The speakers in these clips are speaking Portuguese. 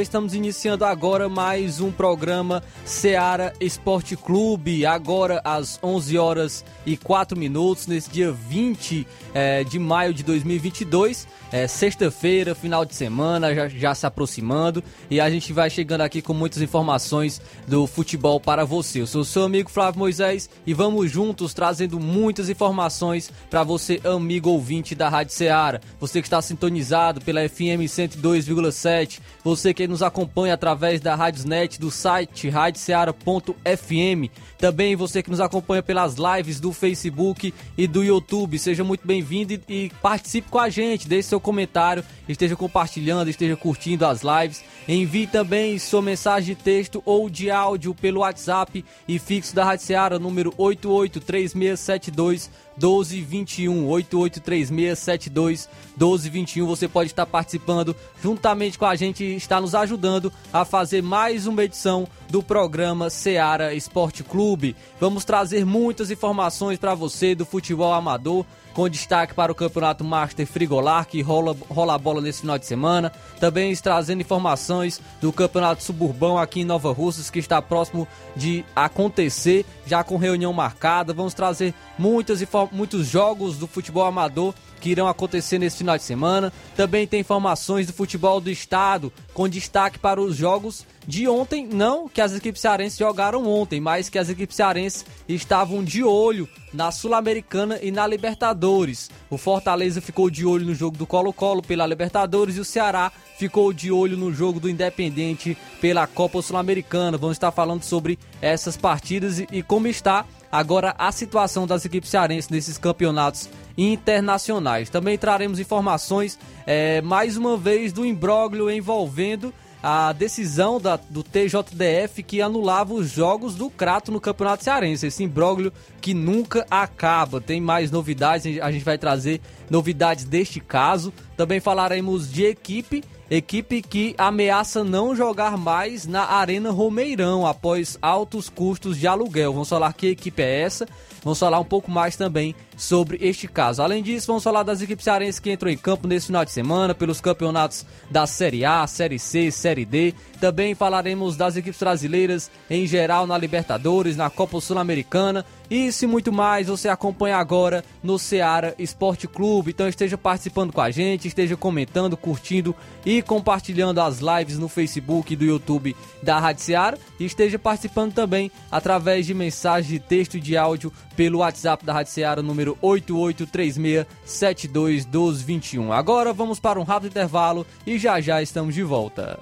Estamos iniciando agora mais um programa Seara Esporte Clube. Agora às 11 horas e 4 minutos, nesse dia 20 é, de maio de 2022. É, Sexta-feira, final de semana, já, já se aproximando. E a gente vai chegando aqui com muitas informações do futebol para você. Eu sou seu amigo Flávio Moisés e vamos juntos trazendo muitas informações para você, amigo ouvinte da Rádio Seara. Você que está sintonizado pela FM 102,7 você que nos acompanha através da Radiosnet, do site radioceara.fm, também você que nos acompanha pelas lives do Facebook e do YouTube, seja muito bem-vindo e, e participe com a gente, deixe seu comentário, esteja compartilhando, esteja curtindo as lives. Envie também sua mensagem de texto ou de áudio pelo WhatsApp e fixo da Rádio Seara, número 883672 1221 883672 1221. Você pode estar participando juntamente com a gente e está nos ajudando a fazer mais uma edição do programa Seara Esporte Clube. Vamos trazer muitas informações para você do futebol amador com destaque para o Campeonato Master Frigolar, que rola, rola a bola nesse final de semana. Também trazendo informações do Campeonato Suburbão aqui em Nova Russas, que está próximo de acontecer, já com reunião marcada. Vamos trazer muitas, muitos jogos do futebol amador que irão acontecer nesse final de semana. Também tem informações do futebol do estado, com destaque para os jogos de ontem, não que as equipes cearenses jogaram ontem, mas que as equipes cearenses estavam de olho na Sul-Americana e na Libertadores. O Fortaleza ficou de olho no jogo do Colo-Colo pela Libertadores e o Ceará ficou de olho no jogo do Independente pela Copa Sul-Americana. Vamos estar falando sobre essas partidas e, e como está agora a situação das equipes cearenses nesses campeonatos internacionais. Também traremos informações é, mais uma vez do imbróglio envolvendo a decisão da, do TJDF que anulava os jogos do Crato no Campeonato Cearense. Esse imbróglio que nunca acaba. Tem mais novidades, a gente vai trazer novidades deste caso. Também falaremos de equipe equipe que ameaça não jogar mais na Arena Romeirão após altos custos de aluguel. Vamos falar que equipe é essa. Vamos falar um pouco mais também sobre este caso. Além disso, vamos falar das equipes cearenses que entram em campo nesse final de semana pelos campeonatos da Série A, Série C, Série D. Também falaremos das equipes brasileiras em geral na Libertadores, na Copa Sul-Americana. Isso e muito mais você acompanha agora no Ceará Esporte Clube. Então esteja participando com a gente, esteja comentando, curtindo e compartilhando as lives no Facebook e do YouTube da Rádio Ceará. E esteja participando também através de mensagem de texto e de áudio pelo WhatsApp da Rádio Ceará, número 8836721221. Agora vamos para um rápido intervalo e já já estamos de volta.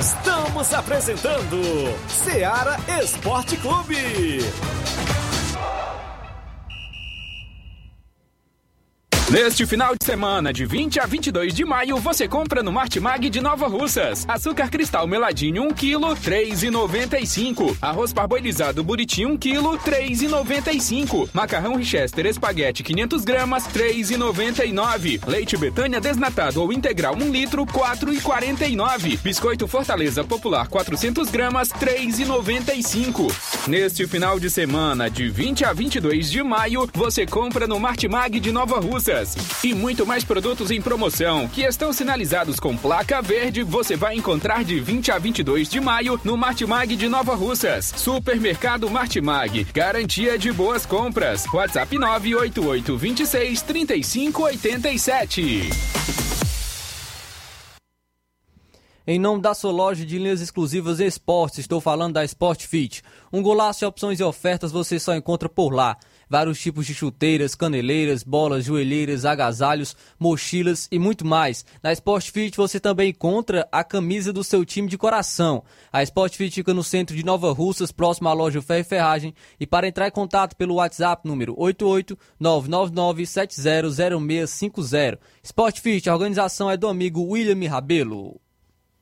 Estamos apresentando Ceará Esporte Clube. Neste final de semana, de 20 a 22 de maio, você compra no Martimag de Nova Russas. Açúcar cristal meladinho 1 kg, 3,95. Arroz parboilizado buriti 1 kg, 3,95. Macarrão Richester espaguete 500 gramas, 3,99. Leite Betânia desnatado ou integral 1 litro, 4,49. Biscoito Fortaleza Popular 400 gramas, 3,95. Neste final de semana, de 20 a 22 de maio, você compra no Martimag de Nova Russas. E muito mais produtos em promoção que estão sinalizados com placa verde você vai encontrar de 20 a 22 de maio no Martimag de Nova Russas. Supermercado Martimag, garantia de boas compras. WhatsApp 988 26 35 87. Em nome da sua loja de linhas exclusivas esportes, estou falando da Sport Fit. Um golaço de opções e ofertas você só encontra por lá. Vários tipos de chuteiras, caneleiras, bolas, joelheiras, agasalhos, mochilas e muito mais. Na Sport Fit você também encontra a camisa do seu time de coração. A Sport Fit fica no centro de Nova Russas, próximo à loja Ferro e Ferragem. E para entrar em contato pelo WhatsApp número 88999700650. Sport Fit, a organização é do amigo William Rabelo.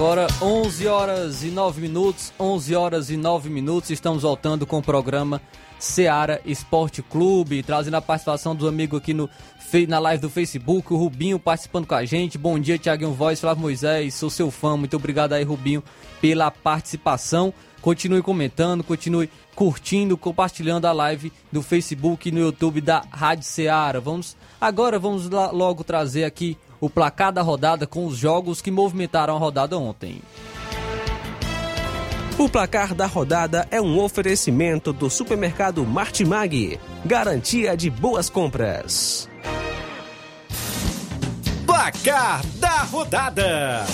Agora 11 horas e 9 minutos, 11 horas e 9 minutos, estamos voltando com o programa Seara Esporte Clube, trazendo a participação do amigo aqui no, na live do Facebook, o Rubinho participando com a gente. Bom dia, Tiaguinho Voz, Flávio Moisés, sou seu fã, muito obrigado aí, Rubinho, pela participação. Continue comentando, continue curtindo, compartilhando a live do Facebook e no YouTube da Rádio Seara. Vamos agora vamos lá, logo trazer aqui o placar da rodada com os jogos que movimentaram a rodada ontem. O placar da rodada é um oferecimento do supermercado Martimag, garantia de boas compras. Placar da rodada: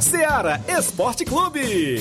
Seara Esporte Clube.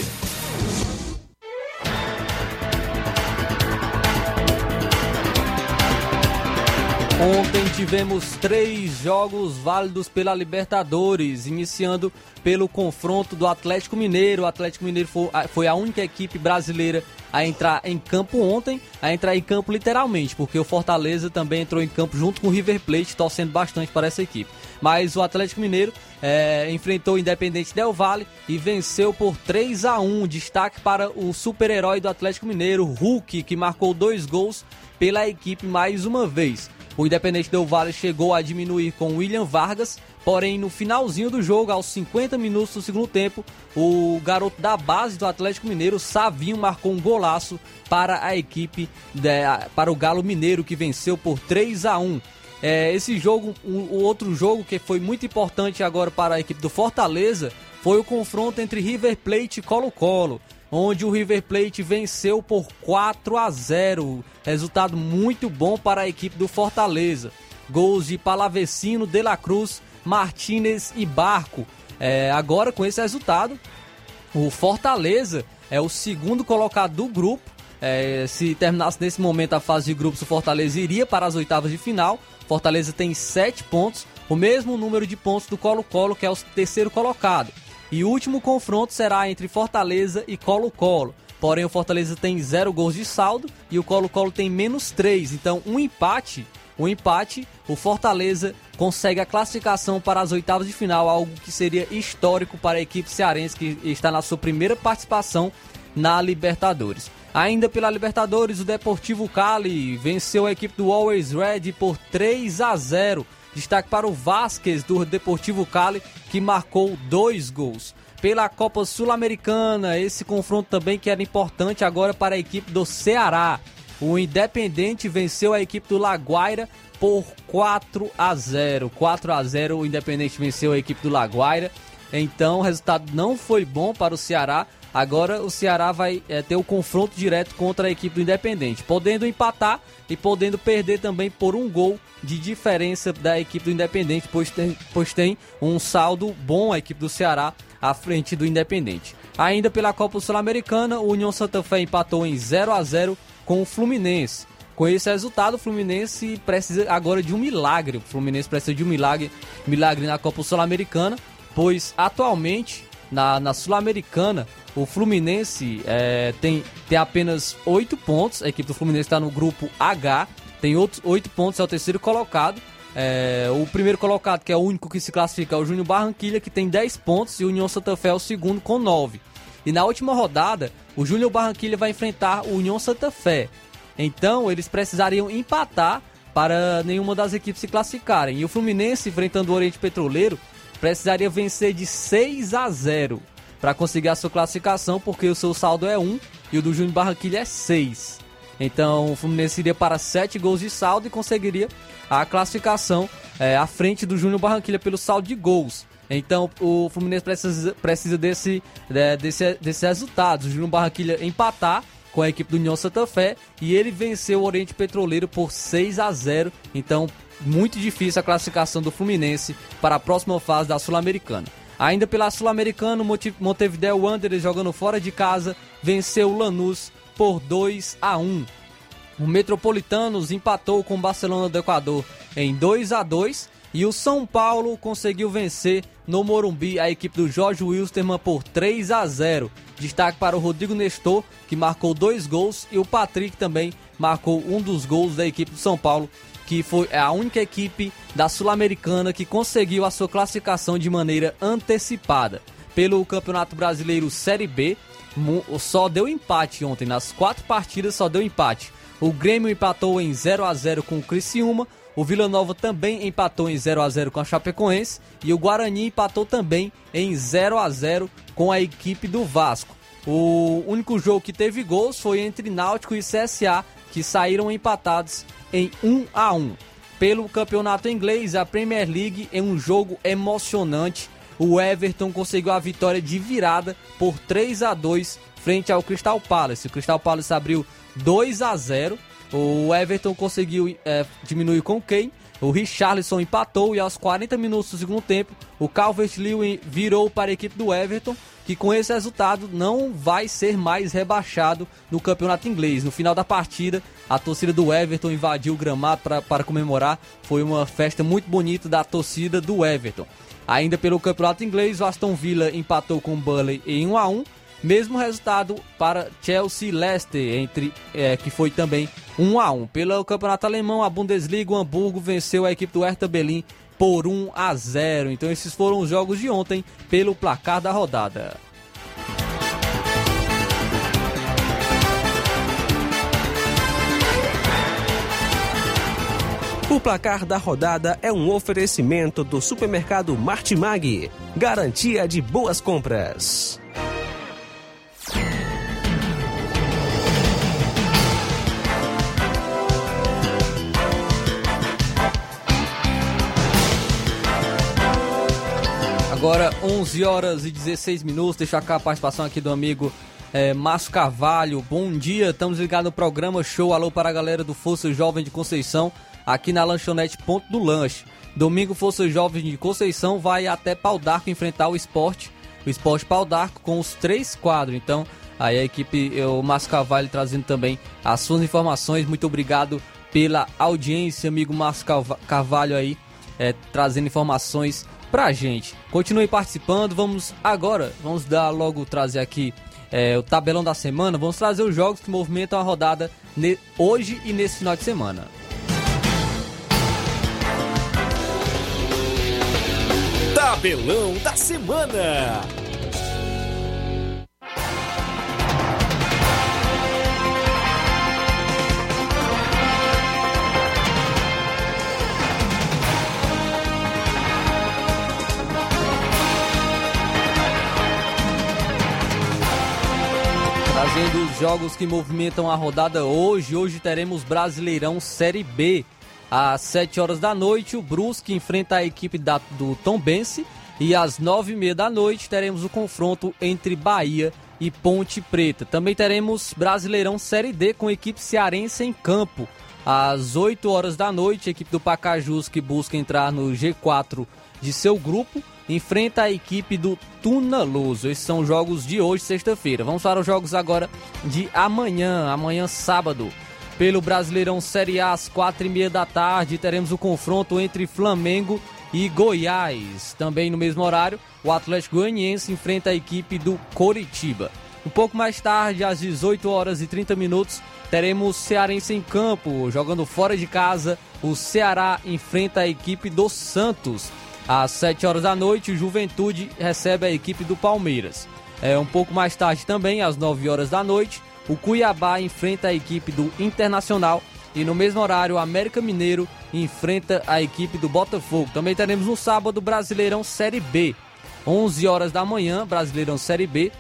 Ontem tivemos três jogos válidos pela Libertadores, iniciando pelo confronto do Atlético Mineiro. O Atlético Mineiro foi a única equipe brasileira a entrar em campo ontem, a entrar em campo literalmente, porque o Fortaleza também entrou em campo junto com o River Plate, torcendo bastante para essa equipe. Mas o Atlético Mineiro é, enfrentou o Independente Del Valle e venceu por 3 a 1 Destaque para o super-herói do Atlético Mineiro, Hulk, que marcou dois gols pela equipe mais uma vez. O Independente Del Vale chegou a diminuir com William Vargas, porém no finalzinho do jogo, aos 50 minutos do segundo tempo, o garoto da base do Atlético Mineiro, Savinho, marcou um golaço para a equipe, para o Galo Mineiro, que venceu por 3 a 1 é, esse jogo, o outro jogo que foi muito importante agora para a equipe do Fortaleza, foi o confronto entre River Plate e Colo-Colo onde o River Plate venceu por 4 a 0. Resultado muito bom para a equipe do Fortaleza. Gols de Palavecino, De La Cruz, Martinez e Barco. É, agora, com esse resultado, o Fortaleza é o segundo colocado do grupo. É, se terminasse nesse momento a fase de grupos, o Fortaleza iria para as oitavas de final. Fortaleza tem 7 pontos, o mesmo número de pontos do Colo-Colo, que é o terceiro colocado. E o último confronto será entre Fortaleza e Colo-Colo. Porém, o Fortaleza tem zero gols de saldo e o Colo-Colo tem menos três. Então, um empate, um empate, o Fortaleza consegue a classificação para as oitavas de final, algo que seria histórico para a equipe cearense que está na sua primeira participação na Libertadores. Ainda pela Libertadores, o Deportivo Cali venceu a equipe do Always Red por 3 a 0 Destaque para o Vasquez do Deportivo Cali, que marcou dois gols. Pela Copa Sul-Americana, esse confronto também que era importante agora para a equipe do Ceará. O Independente venceu a equipe do Laguaira por 4 a 0. 4 a 0 o Independente venceu a equipe do Laguaira. Então o resultado não foi bom para o Ceará. Agora o Ceará vai é, ter o confronto direto contra a equipe do Independente, podendo empatar e podendo perder também por um gol de diferença da equipe do Independente, pois tem, pois tem um saldo bom a equipe do Ceará à frente do Independente. Ainda pela Copa Sul-Americana, o União Santa Fé empatou em 0 a 0 com o Fluminense. Com esse resultado, o Fluminense precisa agora de um milagre. O Fluminense precisa de um milagre, milagre na Copa Sul-Americana, pois atualmente na, na Sul-Americana o Fluminense é, tem, tem apenas 8 pontos. A equipe do Fluminense está no grupo H tem outros oito pontos, é o terceiro colocado. é, o primeiro colocado, que é o único que se classifica, é o Júnior Barranquilha, que tem 10 pontos, e o União Santa Fé é o segundo com 9. E na última rodada, o Júnior Barranquilha vai enfrentar o União Santa Fé. Então, eles precisariam empatar para nenhuma das equipes se classificarem. E o Fluminense, enfrentando o Oriente Petroleiro, precisaria vencer de 6 a 0 para conseguir a sua classificação, porque o seu saldo é 1 e o do Júnior Barranquilha é 6. Então o Fluminense iria para 7 gols de saldo e conseguiria a classificação é, à frente do Júnior Barranquilha pelo saldo de gols. Então o Fluminense precisa, precisa desse, é, desse, desse resultado. O Júnior Barranquilha empatar com a equipe do União Santa Fé e ele venceu o Oriente Petroleiro por 6 a 0. Então, muito difícil a classificação do Fluminense para a próxima fase da Sul-Americana. Ainda pela Sul-Americana, Montevideo Wanderers jogando fora de casa venceu o Lanús por 2 a 1. O Metropolitanos empatou com o Barcelona do Equador em 2 a 2 e o São Paulo conseguiu vencer no Morumbi a equipe do Jorge Wilstermann por 3 a 0. Destaque para o Rodrigo Nestor, que marcou dois gols, e o Patrick também marcou um dos gols da equipe do São Paulo, que foi a única equipe da Sul-Americana que conseguiu a sua classificação de maneira antecipada. Pelo Campeonato Brasileiro Série B, só deu empate ontem. Nas quatro partidas só deu empate. O Grêmio empatou em 0 a 0 com o Criciúma. O Vila Nova também empatou em 0 a 0 com a Chapecoense. E o Guarani empatou também em 0 a 0 com a equipe do Vasco. O único jogo que teve gols foi entre Náutico e CSA, que saíram empatados em 1 a 1. Pelo campeonato inglês, a Premier League, em um jogo emocionante, o Everton conseguiu a vitória de virada por 3 a 2 frente ao Crystal Palace. O Crystal Palace abriu 2 a 0. O Everton conseguiu é, diminuir com Kane. O Richarlison empatou e aos 40 minutos do segundo tempo, o Calvert-Lewin virou para a equipe do Everton, que com esse resultado não vai ser mais rebaixado no campeonato inglês. No final da partida, a torcida do Everton invadiu o gramado para comemorar. Foi uma festa muito bonita da torcida do Everton. Ainda pelo campeonato inglês, o Aston Villa empatou com o Burnley em 1 a 1 mesmo resultado para Chelsea Leicester, entre, é, que foi também 1 a 1 Pelo campeonato alemão, a Bundesliga, o Hamburgo venceu a equipe do Hertha Berlim por 1 a 0 Então esses foram os jogos de ontem pelo placar da rodada. O placar da rodada é um oferecimento do supermercado Martimag, garantia de boas compras. Agora 11 horas e 16 minutos, deixa cá a participação aqui do amigo é, Márcio Carvalho. Bom dia, estamos ligados no programa Show Alô para a galera do Força Jovem de Conceição aqui na lanchonete Ponto do Lanche. Domingo, Força Jovem de Conceição vai até Pau d'Arco enfrentar o esporte, o esporte Pau d'Arco com os três quadros. Então, aí a equipe, o Márcio Carvalho trazendo também as suas informações. Muito obrigado pela audiência, amigo Márcio Carvalho aí, é, trazendo informações pra gente. Continue participando, vamos agora, vamos dar logo trazer aqui é, o tabelão da semana, vamos trazer os jogos que movimentam a rodada hoje e nesse final de semana. Tabelão da Semana. Trazendo os jogos que movimentam a rodada hoje. Hoje teremos Brasileirão Série B. Às 7 horas da noite, o Brusque enfrenta a equipe da, do Tom Bense. E às 9 e meia da noite teremos o confronto entre Bahia e Ponte Preta. Também teremos Brasileirão Série D com a equipe cearense em campo. Às 8 horas da noite, a equipe do Pacajus, que busca entrar no G4 de seu grupo, enfrenta a equipe do Tunaloso. Esses são os jogos de hoje, sexta-feira. Vamos para os jogos agora de amanhã, amanhã sábado. Pelo Brasileirão Série A, às quatro e meia da tarde, teremos o confronto entre Flamengo e Goiás. Também no mesmo horário, o Atlético Goianiense enfrenta a equipe do Coritiba. Um pouco mais tarde, às 18 horas e 30 minutos, teremos Cearense em campo, jogando fora de casa. o Ceará enfrenta a equipe do Santos. Às 7 horas da noite, o Juventude recebe a equipe do Palmeiras. É, um pouco mais tarde também, às 9 horas da noite, o Cuiabá enfrenta a equipe do Internacional e no mesmo horário o América Mineiro enfrenta a equipe do Botafogo. Também teremos no sábado Brasileirão Série B. 11 horas da manhã, Brasileirão Série B.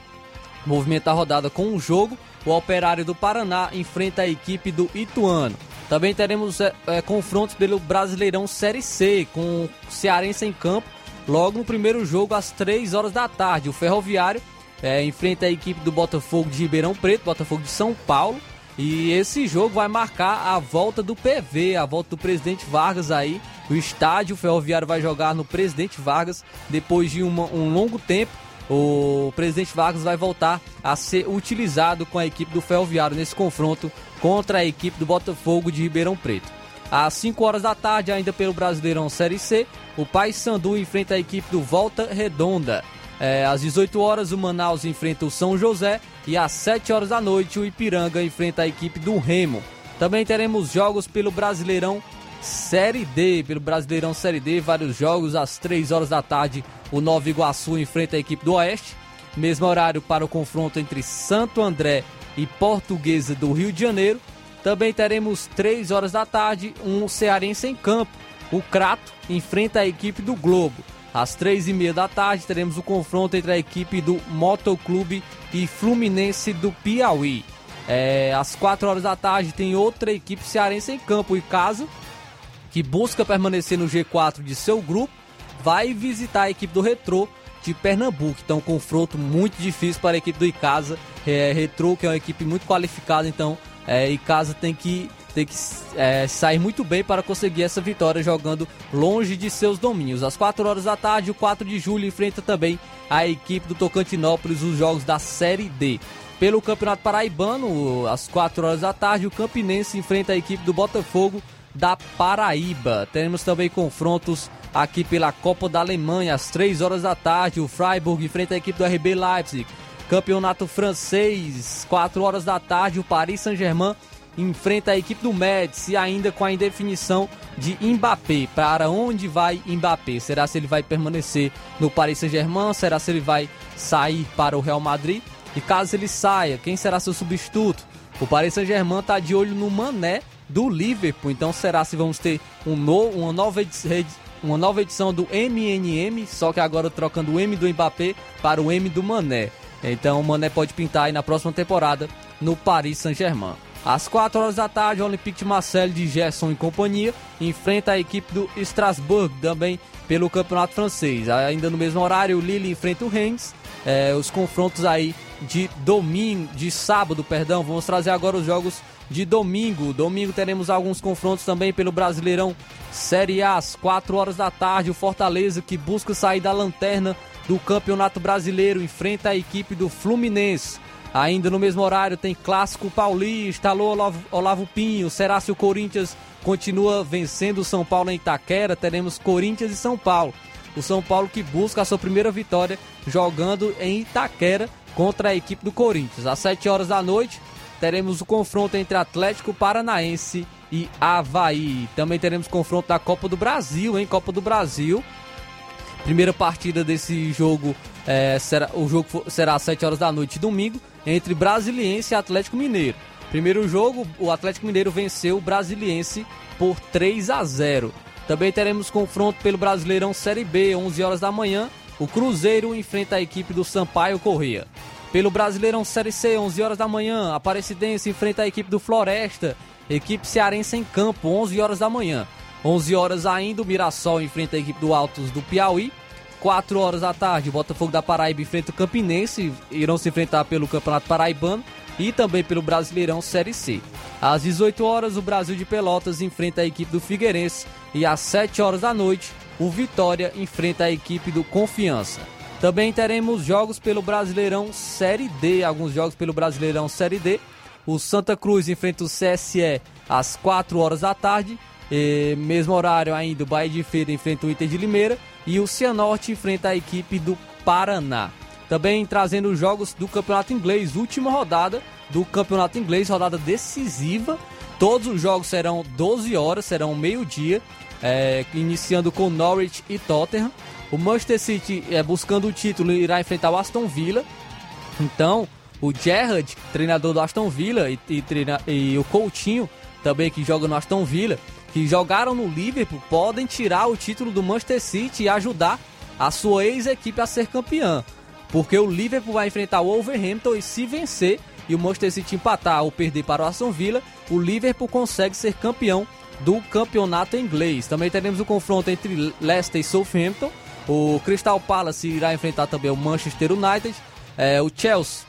Movimenta a rodada com um jogo. O Operário do Paraná enfrenta a equipe do Ituano. Também teremos é, é, confrontos pelo Brasileirão Série C, com o Cearense em campo, logo no primeiro jogo às 3 horas da tarde. O Ferroviário é, enfrenta a equipe do Botafogo de Ribeirão Preto, Botafogo de São Paulo. E esse jogo vai marcar a volta do PV, a volta do Presidente Vargas aí. O estádio Ferroviário vai jogar no Presidente Vargas depois de uma, um longo tempo. O Presidente Vargas vai voltar a ser utilizado com a equipe do Ferroviário nesse confronto contra a equipe do Botafogo de Ribeirão Preto. Às 5 horas da tarde, ainda pelo Brasileirão Série C, o Paysandu enfrenta a equipe do Volta Redonda. É, às 18 horas, o Manaus enfrenta o São José e às 7 horas da noite, o Ipiranga enfrenta a equipe do Remo. Também teremos jogos pelo Brasileirão Série D, pelo Brasileirão Série D, vários jogos às 3 horas da tarde. O Nova Iguaçu enfrenta a equipe do Oeste. Mesmo horário para o confronto entre Santo André e Portuguesa do Rio de Janeiro. Também teremos 3 horas da tarde um cearense em campo. O Crato enfrenta a equipe do Globo. Às três e meia da tarde teremos o confronto entre a equipe do Motoclube e Fluminense do Piauí. É, às quatro horas da tarde tem outra equipe cearense em campo e casa que busca permanecer no G4 de seu grupo, vai visitar a equipe do Retrô de Pernambuco. Então, um confronto muito difícil para a equipe do Icasa. É, Retrô, que é uma equipe muito qualificada, então é, Icasa tem que tem que é, sair muito bem para conseguir essa vitória jogando longe de seus domínios. Às 4 horas da tarde, o 4 de julho enfrenta também a equipe do Tocantinópolis os jogos da Série D. Pelo Campeonato Paraibano, às 4 horas da tarde, o Campinense enfrenta a equipe do Botafogo da Paraíba. Teremos também confrontos aqui pela Copa da Alemanha, às 3 horas da tarde. O Freiburg enfrenta a equipe do RB Leipzig. Campeonato francês, 4 horas da tarde, o Paris Saint-Germain enfrenta a equipe do Médici ainda com a indefinição de Mbappé. Para onde vai Mbappé? Será se ele vai permanecer no Paris Saint-Germain? Será se ele vai sair para o Real Madrid? E caso ele saia, quem será seu substituto? O Paris Saint-Germain está de olho no Mané do Liverpool. Então será se vamos ter um no, uma, nova uma nova edição do MNM, só que agora trocando o M do Mbappé para o M do Mané. Então o Mané pode pintar aí na próxima temporada no Paris Saint-Germain. Às 4 horas da tarde, o Olympique de Marseille de Gerson e companhia enfrenta a equipe do Strasbourg, também pelo Campeonato Francês. Ainda no mesmo horário, o Lille enfrenta o Rennes. É, os confrontos aí de domingo, de sábado, perdão. Vamos trazer agora os jogos de domingo. Domingo teremos alguns confrontos também pelo Brasileirão Série A, às 4 horas da tarde. O Fortaleza, que busca sair da lanterna do Campeonato Brasileiro, enfrenta a equipe do Fluminense. Ainda no mesmo horário tem Clássico Paulista, alô Olavo, Pinho, será se o Corinthians continua vencendo o São Paulo em Itaquera? Teremos Corinthians e São Paulo. O São Paulo que busca a sua primeira vitória jogando em Itaquera contra a equipe do Corinthians. Às 7 horas da noite teremos o confronto entre Atlético Paranaense e Havaí. Também teremos confronto da Copa do Brasil, hein? Copa do Brasil. Primeira partida desse jogo, é, será, o jogo será às 7 horas da noite, domingo entre Brasiliense e Atlético Mineiro. Primeiro jogo, o Atlético Mineiro venceu o Brasiliense por 3 a 0. Também teremos confronto pelo Brasileirão Série B, 11 horas da manhã. O Cruzeiro enfrenta a equipe do Sampaio Correia. Pelo Brasileirão Série C, 11 horas da manhã, Aparecidense enfrenta a equipe do Floresta. Equipe cearense em campo, 11 horas da manhã. 11 horas ainda, o Mirassol enfrenta a equipe do Altos do Piauí. 4 horas da tarde, o Botafogo da Paraíba enfrenta o Campinense, irão se enfrentar pelo Campeonato Paraibano e também pelo Brasileirão Série C. Às 18 horas, o Brasil de Pelotas enfrenta a equipe do Figueirense e às 7 horas da noite, o Vitória enfrenta a equipe do Confiança. Também teremos jogos pelo Brasileirão Série D, alguns jogos pelo Brasileirão Série D. O Santa Cruz enfrenta o CSE às 4 horas da tarde. E, mesmo horário ainda, o Bahia de Feira enfrenta o Inter de Limeira e o Cianorte enfrenta a equipe do Paraná. Também trazendo os jogos do Campeonato Inglês, última rodada do Campeonato Inglês, rodada decisiva. Todos os jogos serão 12 horas, serão meio-dia, é, iniciando com Norwich e Tottenham. O Manchester City, é, buscando o título, irá enfrentar o Aston Villa. Então, o Gerrard, treinador do Aston Villa, e, e, treina, e o Coutinho, também que joga no Aston Villa, que jogaram no Liverpool, podem tirar o título do Manchester City e ajudar a sua ex-equipe a ser campeã. Porque o Liverpool vai enfrentar o Wolverhampton e se vencer e o Manchester City empatar ou perder para o Aston Villa, o Liverpool consegue ser campeão do campeonato inglês. Também teremos o confronto entre Leicester e Southampton. O Crystal Palace irá enfrentar também o Manchester United. É, o Chelsea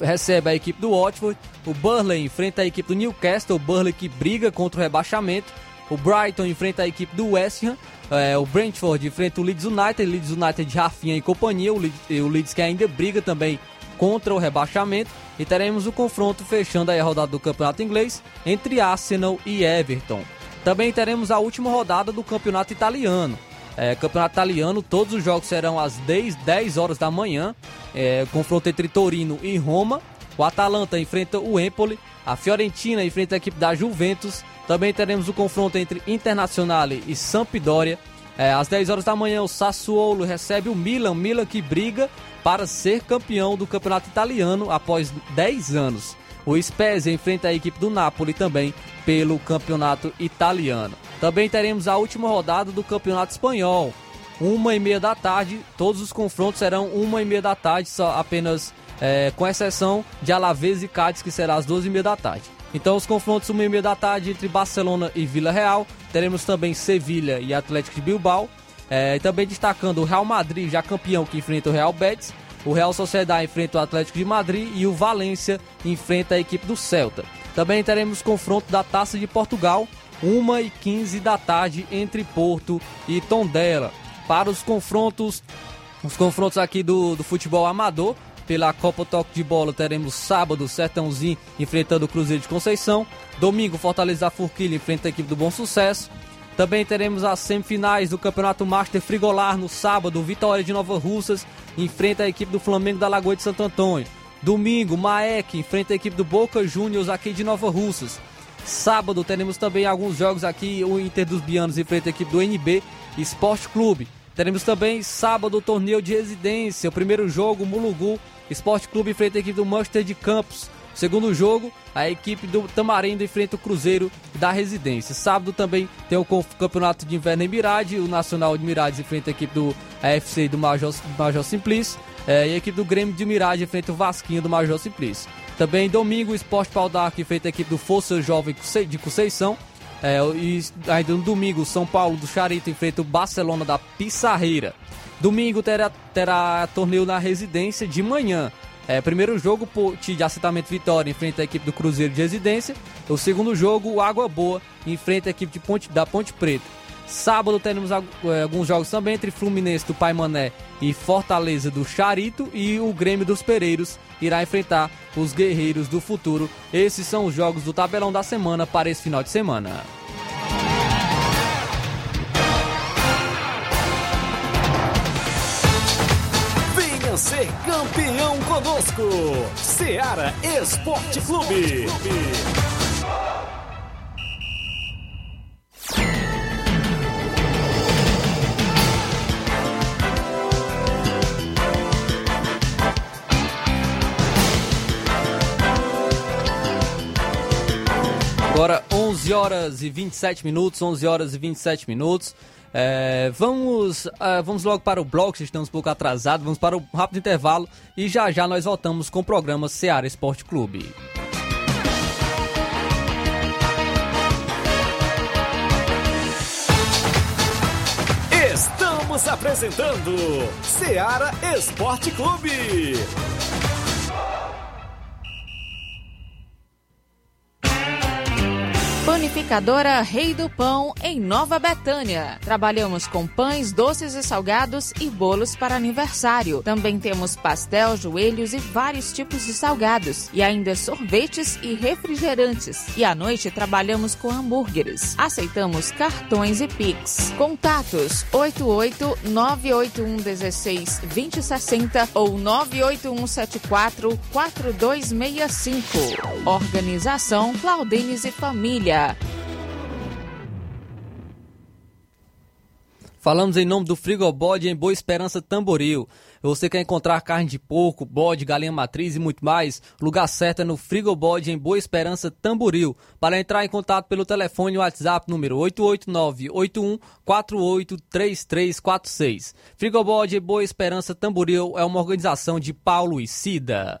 recebe a equipe do Watford. O Burnley enfrenta a equipe do Newcastle. O Burnley que briga contra o rebaixamento. O Brighton enfrenta a equipe do West Ham. É, o Brentford enfrenta o Leeds United. Leeds United de Rafinha e companhia. O Leeds, o Leeds que ainda briga também contra o rebaixamento. E teremos o confronto fechando a rodada do campeonato inglês entre Arsenal e Everton. Também teremos a última rodada do campeonato italiano. É, campeonato italiano, todos os jogos serão às 10, 10 horas da manhã. É, confronto entre Torino e Roma. O Atalanta enfrenta o Empoli. A Fiorentina enfrenta a equipe da Juventus. Também teremos o confronto entre Internazionale e Sampdoria. É, às 10 horas da manhã, o Sassuolo recebe o Milan. Milan que briga para ser campeão do campeonato italiano após 10 anos. O Spezia enfrenta a equipe do Napoli também pelo campeonato italiano. Também teremos a última rodada do campeonato espanhol. Uma e meia da tarde, todos os confrontos serão uma e meia da tarde, só apenas é, com exceção de Alavés e Cádiz, que será às duas e meia da tarde. Então os confrontos uma e meia da tarde entre Barcelona e Vila Real. Teremos também Sevilha e Atlético de Bilbao. É, também destacando o Real Madrid, já campeão, que enfrenta o Real Betis. O Real Sociedade enfrenta o Atlético de Madrid e o Valência enfrenta a equipe do Celta. Também teremos confronto da Taça de Portugal, 1 e 15 da tarde entre Porto e Tondela. Para os confrontos, os confrontos aqui do, do futebol amador, pela Copa Toque de Bola teremos sábado Sertãozinho enfrentando o Cruzeiro de Conceição. Domingo Fortaleza Forquilha enfrenta a equipe do Bom Sucesso. Também teremos as semifinais do Campeonato Master Frigolar no sábado. Vitória de Nova Russas enfrenta a equipe do Flamengo da Lagoa de Santo Antônio. Domingo, Maek enfrenta a equipe do Boca Juniors aqui de Nova Russas. Sábado teremos também alguns jogos aqui. O Inter dos Bianos enfrenta a equipe do NB Esporte Clube. Teremos também sábado o torneio de residência. O primeiro jogo, Mulugu Esporte Clube enfrenta a equipe do Manchester de Campos. Segundo jogo, a equipe do Tamarindo enfrenta o Cruzeiro da Residência. Sábado também tem o Campeonato de Inverno em Mirade. O Nacional de Mirade enfrenta a equipe do AFC do Major, Major Simplício. É, e a equipe do Grêmio de Mirade enfrenta o Vasquinho do Major Simplício. Também domingo, o Esporte Pau d'Arco enfrenta a equipe do Força Jovem de Conceição. É, e ainda no domingo, São Paulo do Charito enfrenta o Barcelona da Pissarreira. Domingo terá, terá torneio na residência de manhã. É, primeiro jogo, Ponte de Assentamento Vitória enfrenta a equipe do Cruzeiro de Residência. O segundo jogo, Água Boa enfrenta a equipe de Ponte, da Ponte Preta. Sábado teremos é, alguns jogos também entre Fluminense do Paimané e Fortaleza do Charito. E o Grêmio dos Pereiros irá enfrentar os Guerreiros do Futuro. Esses são os jogos do tabelão da semana para esse final de semana. Venha ser campeão conosco. Seara Esporte Clube. 11 horas e 27 minutos, 11 horas e 27 minutos. É, vamos, uh, vamos logo para o bloco, estamos um pouco atrasados, vamos para o rápido intervalo e já já nós voltamos com o programa Seara Esporte Clube. Estamos apresentando Seara Esporte Clube. Panificadora Rei do Pão em Nova Betânia. Trabalhamos com pães, doces e salgados e bolos para aniversário. Também temos pastel, joelhos e vários tipos de salgados. E ainda sorvetes e refrigerantes. E à noite trabalhamos com hambúrgueres. Aceitamos cartões e Pix. Contatos 88 981 16 2060 ou 981 74 4265. Organização Claudines e Família. Falamos em nome do Frigobode em Boa Esperança Tamboril. Você quer encontrar carne de porco, bode, galinha matriz e muito mais? Lugar certo é no Frigobode em Boa Esperança Tamboril. Para entrar em contato pelo telefone WhatsApp número 889-8148-3346. Frigobode em Boa Esperança Tamboril é uma organização de Paulo e Cida.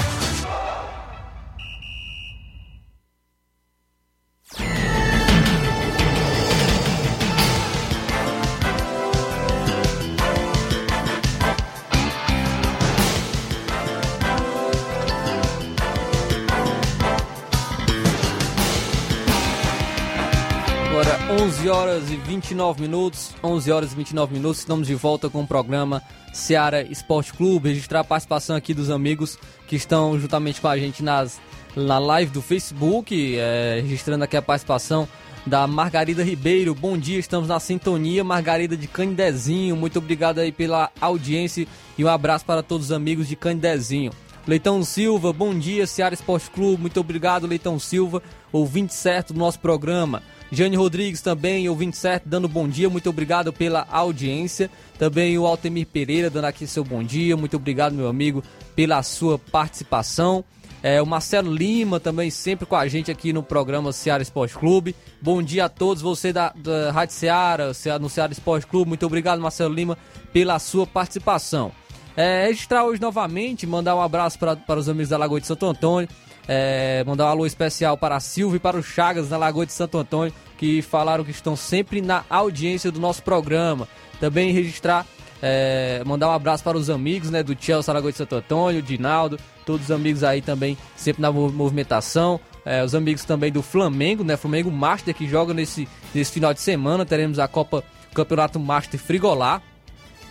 11 horas e 29 minutos, 11 horas e 29 minutos, estamos de volta com o programa Seara Esporte Clube, registrar a participação aqui dos amigos que estão juntamente com a gente nas, na live do Facebook, é, registrando aqui a participação da Margarida Ribeiro. Bom dia, estamos na sintonia, Margarida de Candezinho. Muito obrigado aí pela audiência e um abraço para todos os amigos de Candezinho. Leitão Silva, bom dia, Seara Esporte Clube. Muito obrigado, Leitão Silva, ouvinte certo do nosso programa. Jane Rodrigues também, ouvinte certo, dando bom dia, muito obrigado pela audiência. Também o Altemir Pereira dando aqui seu bom dia, muito obrigado, meu amigo, pela sua participação. É, o Marcelo Lima também sempre com a gente aqui no programa Ceará Esporte Clube. Bom dia a todos, você da, da Rádio Ceará, no Ceará Esporte Clube. Muito obrigado, Marcelo Lima, pela sua participação. É, registrar hoje novamente, mandar um abraço para os amigos da Lagoa de Santo Antônio. É, mandar um alô especial para a Silvia e para o Chagas na Lagoa de Santo Antônio, que falaram que estão sempre na audiência do nosso programa. Também registrar, é, mandar um abraço para os amigos né, do Chelsea Lagoa de Santo Antônio, Dinaldo, todos os amigos aí também sempre na movimentação. É, os amigos também do Flamengo, né? Flamengo Master que joga nesse, nesse final de semana. Teremos a Copa Campeonato Master Frigolar.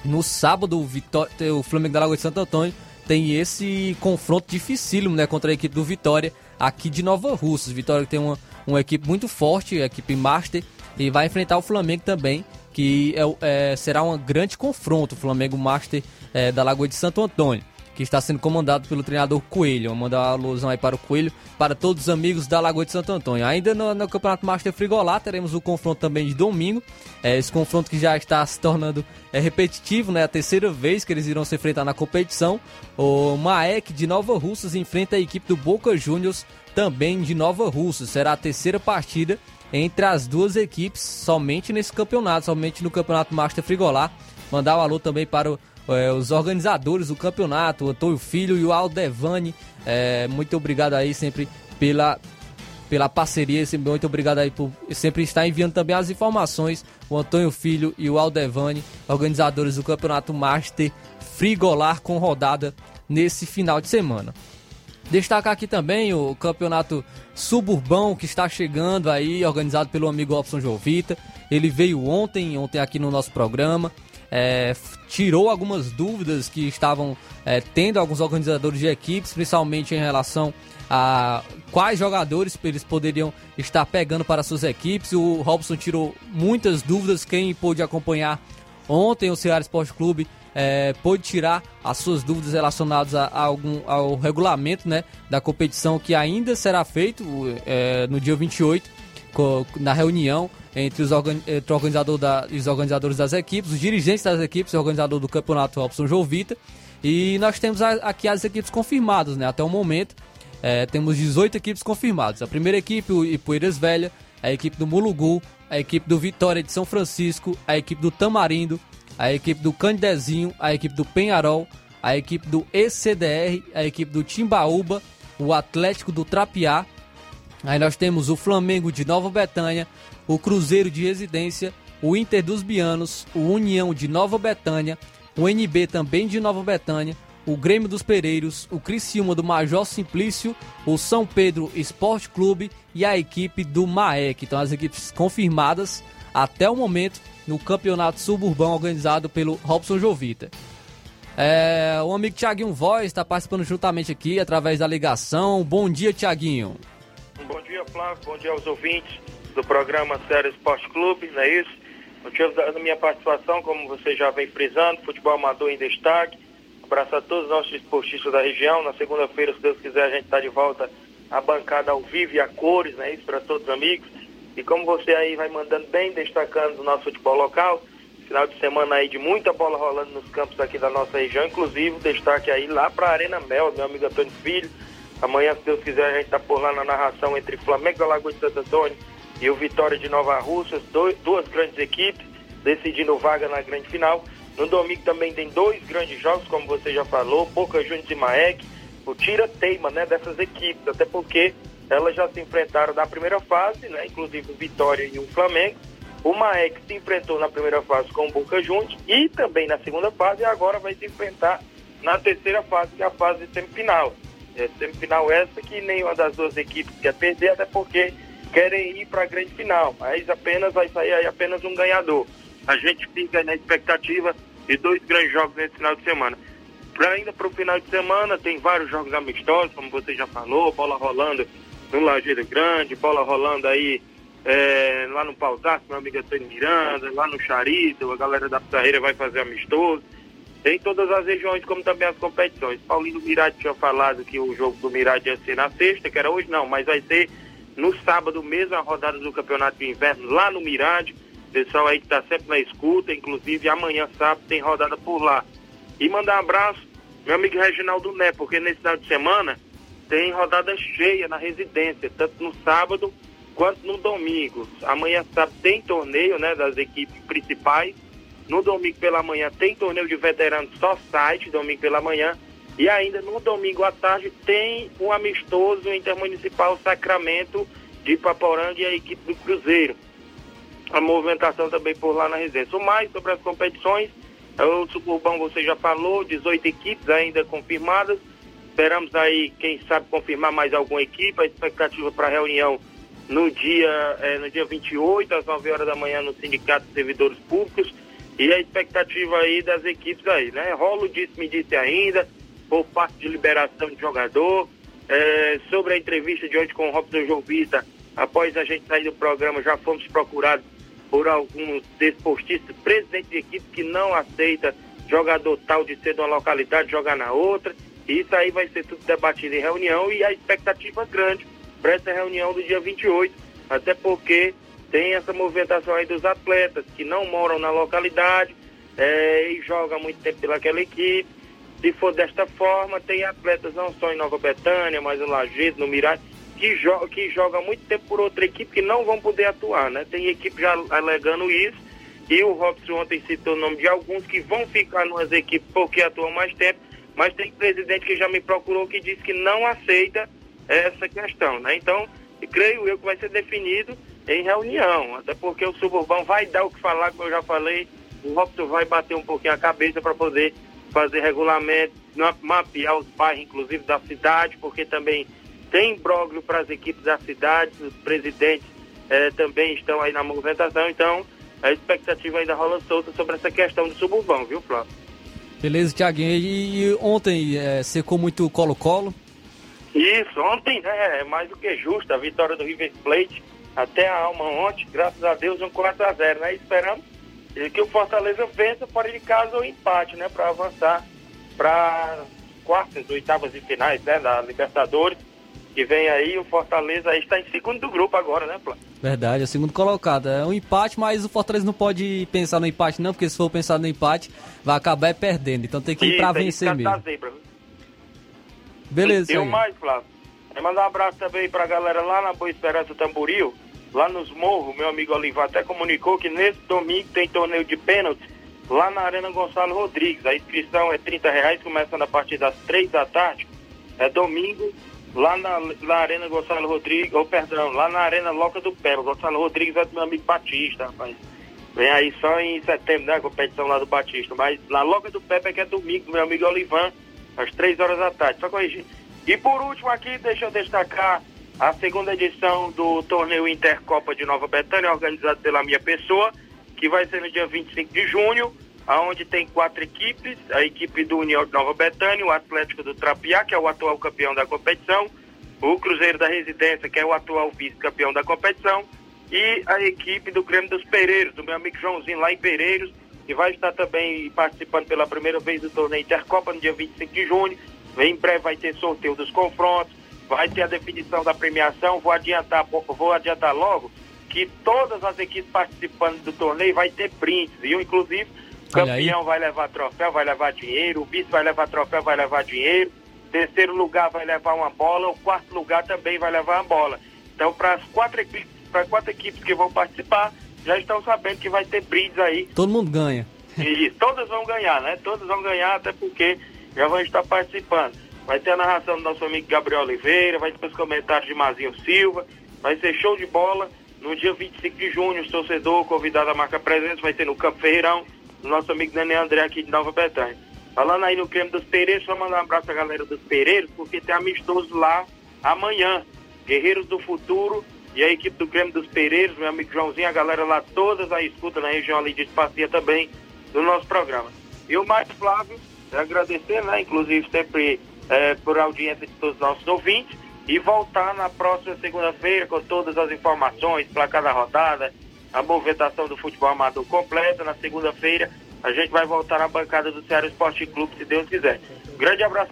No sábado, o, Vitória, o Flamengo da Lagoa de Santo Antônio tem esse confronto dificílimo né, contra a equipe do Vitória aqui de Nova Russas. Vitória tem uma, uma equipe muito forte, a equipe Master, e vai enfrentar o Flamengo também, que é, é, será um grande confronto. O Flamengo Master é, da Lagoa de Santo Antônio que está sendo comandado pelo treinador Coelho. Vou mandar uma alusão aí para o Coelho, para todos os amigos da Lagoa de Santo Antônio. Ainda no, no Campeonato Master Frigolá teremos o confronto também de domingo. É, esse confronto que já está se tornando é, repetitivo, né? A terceira vez que eles irão se enfrentar na competição. O Maek de Nova Russas enfrenta a equipe do Boca Juniors, também de Nova Russas. Será a terceira partida entre as duas equipes somente nesse campeonato, somente no Campeonato Master Frigolá. Mandar um alô também para o é, os organizadores do campeonato, o Antônio Filho e o Aldevani. É, muito obrigado aí sempre pela, pela parceria, muito obrigado aí por sempre estar enviando também as informações. O Antônio Filho e o Aldevani, organizadores do campeonato Master Frigolar com rodada nesse final de semana. Destacar aqui também o campeonato suburbão que está chegando aí, organizado pelo amigo Opson Jovita. Ele veio ontem, ontem aqui no nosso programa é, tirou algumas dúvidas que estavam é, tendo alguns organizadores de equipes, principalmente em relação a quais jogadores eles poderiam estar pegando para suas equipes. O Robson tirou muitas dúvidas. Quem pôde acompanhar ontem o Ceará Esporte Clube é, pôde tirar as suas dúvidas relacionadas a, a algum, ao regulamento né, da competição que ainda será feito é, no dia 28 na reunião entre os, entre organizador da, os organizadores das equipes, os dirigentes das equipes, o organizador do campeonato Robson Jovita. E nós temos aqui as equipes confirmadas, né? Até o momento, é, temos 18 equipes confirmadas. A primeira equipe, o Ipueiras Velha, a equipe do Mulugu, a equipe do Vitória de São Francisco, a equipe do Tamarindo, a equipe do Candezinho, a equipe do Penharol, a equipe do ECDR, a equipe do Timbaúba, o Atlético do Trapiá. Aí nós temos o Flamengo de Nova Betânia, o Cruzeiro de Residência, o Inter dos Bianos, o União de Nova Betânia, o NB também de Nova Betânia, o Grêmio dos Pereiros, o Criciúma do Major Simplício, o São Pedro Esporte Clube e a equipe do Maek. Então as equipes confirmadas até o momento no campeonato suburbano organizado pelo Robson Jovita. É, o amigo Tiaguinho Voz está participando juntamente aqui através da ligação. Bom dia, Tiaguinho. Bom dia, Flávio. Bom dia aos ouvintes do programa Série Esporte Clube, não é isso? Motivo da minha participação, como você já vem frisando, futebol amador em destaque. Abraço a todos os nossos esportistas da região. Na segunda-feira, se Deus quiser, a gente está de volta à bancada ao vivo e a cores, né? Isso para todos os amigos. E como você aí vai mandando bem, destacando o nosso futebol local, final de semana aí de muita bola rolando nos campos aqui da nossa região, inclusive destaque aí lá para a Arena Mel, meu amigo Antônio Filho. Amanhã, se Deus quiser, a gente está por lá na narração entre Flamengo da Lagoa de Santo Antônio e o Vitória de Nova Russas, duas grandes equipes decidindo vaga na grande final. No domingo também tem dois grandes jogos, como você já falou, Boca Juniors e Maek, o tira teima, né, dessas equipes, até porque elas já se enfrentaram na primeira fase, né, inclusive o Vitória e o Flamengo. O Maek se enfrentou na primeira fase com o Boca Juniors e também na segunda fase e agora vai se enfrentar na terceira fase, que é a fase semifinal. É, semifinal essa que nenhuma das duas equipes quer perder, até porque querem ir para a grande final, mas apenas vai sair aí apenas um ganhador. A gente fica na expectativa de dois grandes jogos nesse final de semana. Pra ainda para o final de semana, tem vários jogos amistosos, como você já falou, bola rolando no Lajeiro Grande, bola rolando aí é, lá no Pausaço, meu amigo Antônio Miranda, lá no Charito, a galera da Pizarreira vai fazer amistoso. Em todas as regiões, como também as competições. Paulinho Mirade tinha falado que o jogo do Mirade ia ser na sexta, que era hoje, não, mas vai ser no sábado mesmo, a rodada do Campeonato de Inverno lá no Mirade. Pessoal aí que está sempre na escuta, inclusive amanhã, sábado, tem rodada por lá. E mandar um abraço, meu amigo Reginaldo Né, porque nesse final de semana tem rodada cheia na residência, tanto no sábado quanto no domingo. Amanhã, sábado, tem torneio, né, das equipes principais. No domingo pela manhã tem torneio de veteranos só site, domingo pela manhã. E ainda no domingo à tarde tem um amistoso intermunicipal Sacramento de Paporanga e a equipe do Cruzeiro a movimentação também por lá na residência. O mais sobre as competições, é o Suburbão você já falou, 18 equipes ainda confirmadas. Esperamos aí, quem sabe, confirmar mais alguma equipe. A expectativa para a reunião no dia, é, no dia 28, às 9 horas da manhã, no Sindicato de Servidores Públicos. E a expectativa aí das equipes aí, né? Rolo disse, me disse ainda, por parte de liberação de jogador. É, sobre a entrevista de hoje com o Robson Jovita, após a gente sair do programa, já fomos procurados por alguns desportistas, presidente de equipe que não aceita jogador tal de ser de uma localidade jogar na outra. E isso aí vai ser tudo debatido em reunião e a expectativa grande para essa reunião do dia 28, até porque tem essa movimentação aí dos atletas que não moram na localidade é, e jogam muito tempo pelaquela equipe. Se for desta forma, tem atletas não só em Nova Betânia, mas no Lajeado, no Mirade, que, jo que joga muito tempo por outra equipe que não vão poder atuar, né? Tem equipe já alegando isso. E o Robson ontem citou o nome de alguns que vão ficar nas equipes porque atuam mais tempo, mas tem presidente que já me procurou que disse que não aceita essa questão, né? Então, creio eu que vai ser definido em reunião, até porque o suburbão vai dar o que falar, como eu já falei, o Robson vai bater um pouquinho a cabeça para poder fazer regulamento, mapear os bairros, inclusive da cidade, porque também tem imbróglio para as equipes da cidade, os presidentes eh, também estão aí na movimentação, então a expectativa ainda rola solta sobre essa questão do suburbão, viu, Flávio? Beleza, Tiaguinho. E, e ontem é, secou muito o Colo-Colo? Isso, ontem né, é mais do que justo a vitória do River Plate até a alma ontem, graças a Deus, um 4x0, né? Esperamos que o Fortaleza vença fora de casa ou empate, né? Para avançar para quartas, oitavas e finais, né? Da Libertadores que vem aí, o Fortaleza aí está em segundo do grupo agora, né, Plá? Verdade, é o segundo colocado. É um empate, mas o Fortaleza não pode pensar no empate não, porque se for pensar no empate, vai acabar perdendo. Então tem que ir para vencer mesmo. Zebra. Beleza. O mais, Flávio, é mandar um abraço também para a galera lá na Boa Esperança Tamboril, lá nos morros, meu amigo Olivar até comunicou que nesse domingo tem torneio de pênalti lá na Arena Gonçalo Rodrigues. A inscrição é 30 reais, começando a partir das 3 da tarde. É domingo, lá na, na Arena Gonçalo Rodrigues, ou perdão, lá na Arena Loca do Pé. Gonçalo Rodrigues é do meu amigo Batista, rapaz. Vem aí só em setembro, né? A competição lá do Batista. Mas na Loga do Pepe é que é domingo, meu amigo Olivan, às três horas da tarde. Só corrigir. E por último aqui, deixa eu destacar a segunda edição do torneio Intercopa de Nova Betânia, organizado pela minha pessoa, que vai ser no dia 25 de junho, aonde tem quatro equipes, a equipe do União de Nova Betânia, o Atlético do Trapiá, que é o atual campeão da competição, o Cruzeiro da Residência, que é o atual vice-campeão da competição, e a equipe do Grêmio dos Pereiros, do meu amigo Joãozinho lá em Pereiros, que vai estar também participando pela primeira vez do torneio Intercopa no dia 25 de junho. Em breve vai ter sorteio dos confrontos, vai ter a definição da premiação. Vou adiantar, vou adiantar logo que todas as equipes participantes do torneio vai ter brindes, viu? Inclusive, o campeão vai levar troféu, vai levar dinheiro, o vice vai levar troféu, vai levar dinheiro, terceiro lugar vai levar uma bola, o quarto lugar também vai levar uma bola. Então, para as quatro equipes para quatro equipes que vão participar, já estão sabendo que vai ter brindes aí. Todo mundo ganha. E todas vão ganhar, né? Todas vão ganhar, até porque já vão estar participando. Vai ter a narração do nosso amigo Gabriel Oliveira, vai ter os comentários de Mazinho Silva, vai ser show de bola. No dia 25 de junho, os torcedores convidados a marcar presença vai ter no Campo Ferreirão, o nosso amigo Nenê André aqui de Nova Betânia. Falando aí no creme dos Pereiros, só mandar um abraço à galera dos Pereiros, porque tem amistoso lá amanhã. Guerreiros do Futuro e a equipe do Grêmio dos Pereiros, meu amigo Joãozinho, a galera lá todas aí escuta na região ali de Espacia também do nosso programa. E o Márcio Flávio, agradecer, né, inclusive sempre é, por audiência de todos os nossos ouvintes e voltar na próxima segunda-feira com todas as informações, placar da rodada, a movimentação do futebol amador completa. Na segunda-feira a gente vai voltar na bancada do Ceará Esporte Clube, se Deus quiser. Grande abraço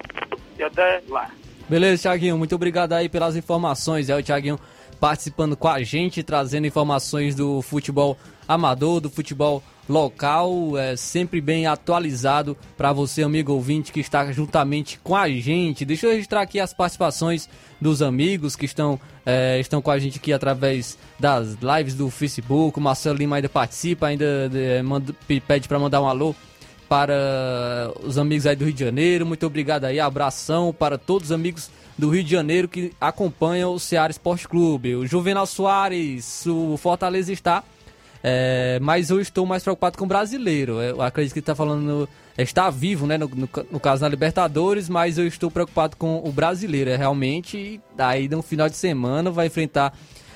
e até lá. Beleza, Thiaguinho, muito obrigado aí pelas informações. É o Thiaguinho participando com a gente, trazendo informações do futebol amador, do futebol local, é sempre bem atualizado para você, amigo ouvinte, que está juntamente com a gente. Deixa eu registrar aqui as participações dos amigos que estão, é, estão com a gente aqui através das lives do Facebook. O Marcelo Lima ainda participa, ainda é, manda, pede para mandar um alô para os amigos aí do Rio de Janeiro. Muito obrigado aí, abração para todos os amigos do Rio de Janeiro que acompanha o Ceará Esporte Clube. O Juvenal Soares, o Fortaleza está, é, mas eu estou mais preocupado com o brasileiro. Eu acredito que ele está falando, está vivo, né, no, no, no, caso na Libertadores, mas eu estou preocupado com o brasileiro. É realmente, aí no final de semana vai enfrentar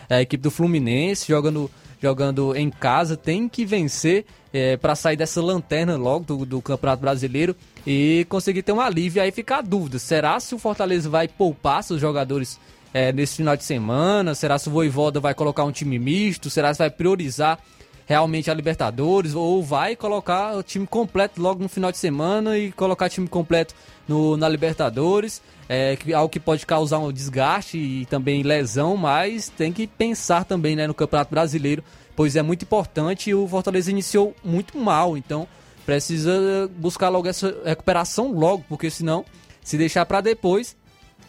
a equipe do Fluminense, jogando, jogando em casa, tem que vencer é, para sair dessa lanterna logo do, do Campeonato Brasileiro e conseguir ter um alívio. Aí fica a dúvida: será se o Fortaleza vai poupar seus jogadores é, nesse final de semana? Será se o Voivoda vai colocar um time misto? Será se vai priorizar realmente a Libertadores? Ou vai colocar o time completo logo no final de semana e colocar time completo no, na Libertadores? É algo que pode causar um desgaste e também lesão, mas tem que pensar também né, no Campeonato Brasileiro, pois é muito importante e o Fortaleza iniciou muito mal, então precisa buscar logo essa recuperação logo, porque senão, se deixar para depois,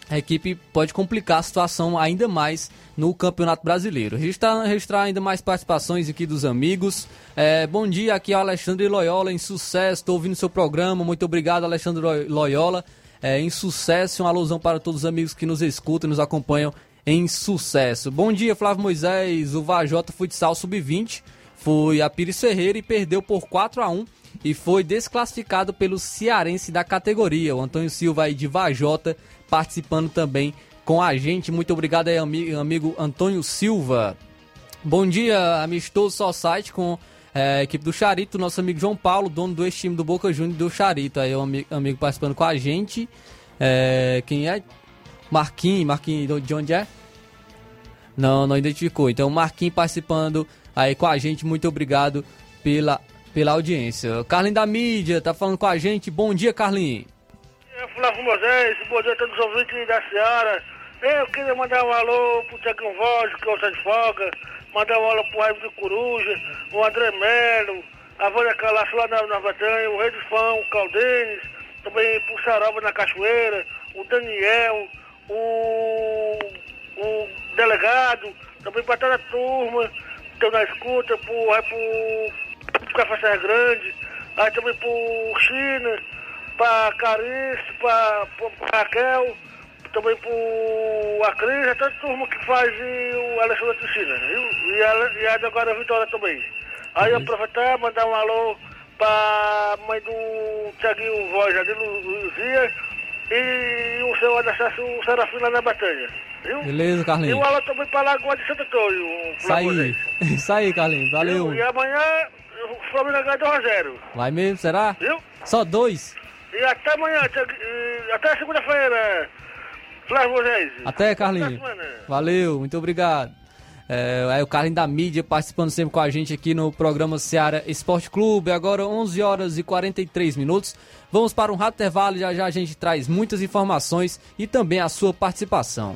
a equipe pode complicar a situação ainda mais no Campeonato Brasileiro. Registrar, registrar ainda mais participações aqui dos amigos. É, bom dia, aqui é o Alexandre Loyola, em sucesso, estou ouvindo seu programa. Muito obrigado, Alexandre Loyola. É, em sucesso, uma alusão para todos os amigos que nos escutam e nos acompanham em sucesso. Bom dia, Flávio Moisés. O Vajota Futsal Sub-20 foi a Pires Ferreira e perdeu por 4 a 1 e foi desclassificado pelo cearense da categoria. O Antônio Silva aí de Vajota participando também com a gente. Muito obrigado aí, amigo, amigo Antônio Silva. Bom dia, amistoso só site com é, a equipe do Charito, nosso amigo João Paulo, dono do ex-time do Boca Juniors do Charito. Aí, o amigo, amigo participando com a gente. É, quem é? Marquinhos, Marquinhos, de onde é? Não, não identificou. Então, Marquinhos participando aí com a gente. Muito obrigado pela pela audiência. Carlinho da mídia tá falando com a gente. Bom dia, Carlinho. É Flávio Moisés, bom dia a todos os ouvintes da Seara. Eu queria mandar um alô pro Tiagão Voz, que é o de folga, mandar um alô pro Raivo de Coruja, o André Melo, a Vânia Calaço lá na, na Batanha, o Rei do Fão, o Caldenes, também pro Saroba na Cachoeira, o Daniel, o, o delegado, também pra toda a turma, estão na escuta, pro, pro Café Serra Grande, aí também pro China, pra Carice, pra Raquel, também pro Acris, é toda a turma que faz e o Alexandre de China, viu? E a, e a de agora a Vitória também. Aí aproveitar mandar um alô pra mãe do Tiaguinho Voz, de Luzia, e o seu Anastácio Serafina na Batanha. Viu? Beleza, E Carlinhos. um alô também pra Lagoa de Santo Antônio. Isso aí. Isso aí, Carlinhos. Valeu. E amanhã o Flamengo ganha 2 a 0 Vai mesmo, será? viu? Só dois? E até amanhã, até segunda-feira, Flávio Moisés. Até, Carlinhos. Valeu, muito obrigado. É, aí o Carlinhos da mídia participando sempre com a gente aqui no programa Seara Esporte Clube. Agora 11 horas e 43 minutos. Vamos para um rápido intervalo. Já já a gente traz muitas informações e também a sua participação.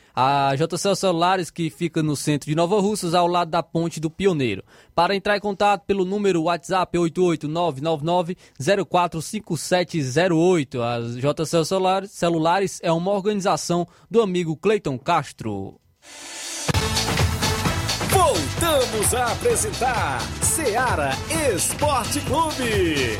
A JCL Celulares, que fica no centro de Nova Russas, ao lado da Ponte do Pioneiro. Para entrar em contato pelo número WhatsApp 88999045708. A JCL Celulares, Celulares é uma organização do amigo Cleiton Castro. Voltamos a apresentar Seara Esporte Clube.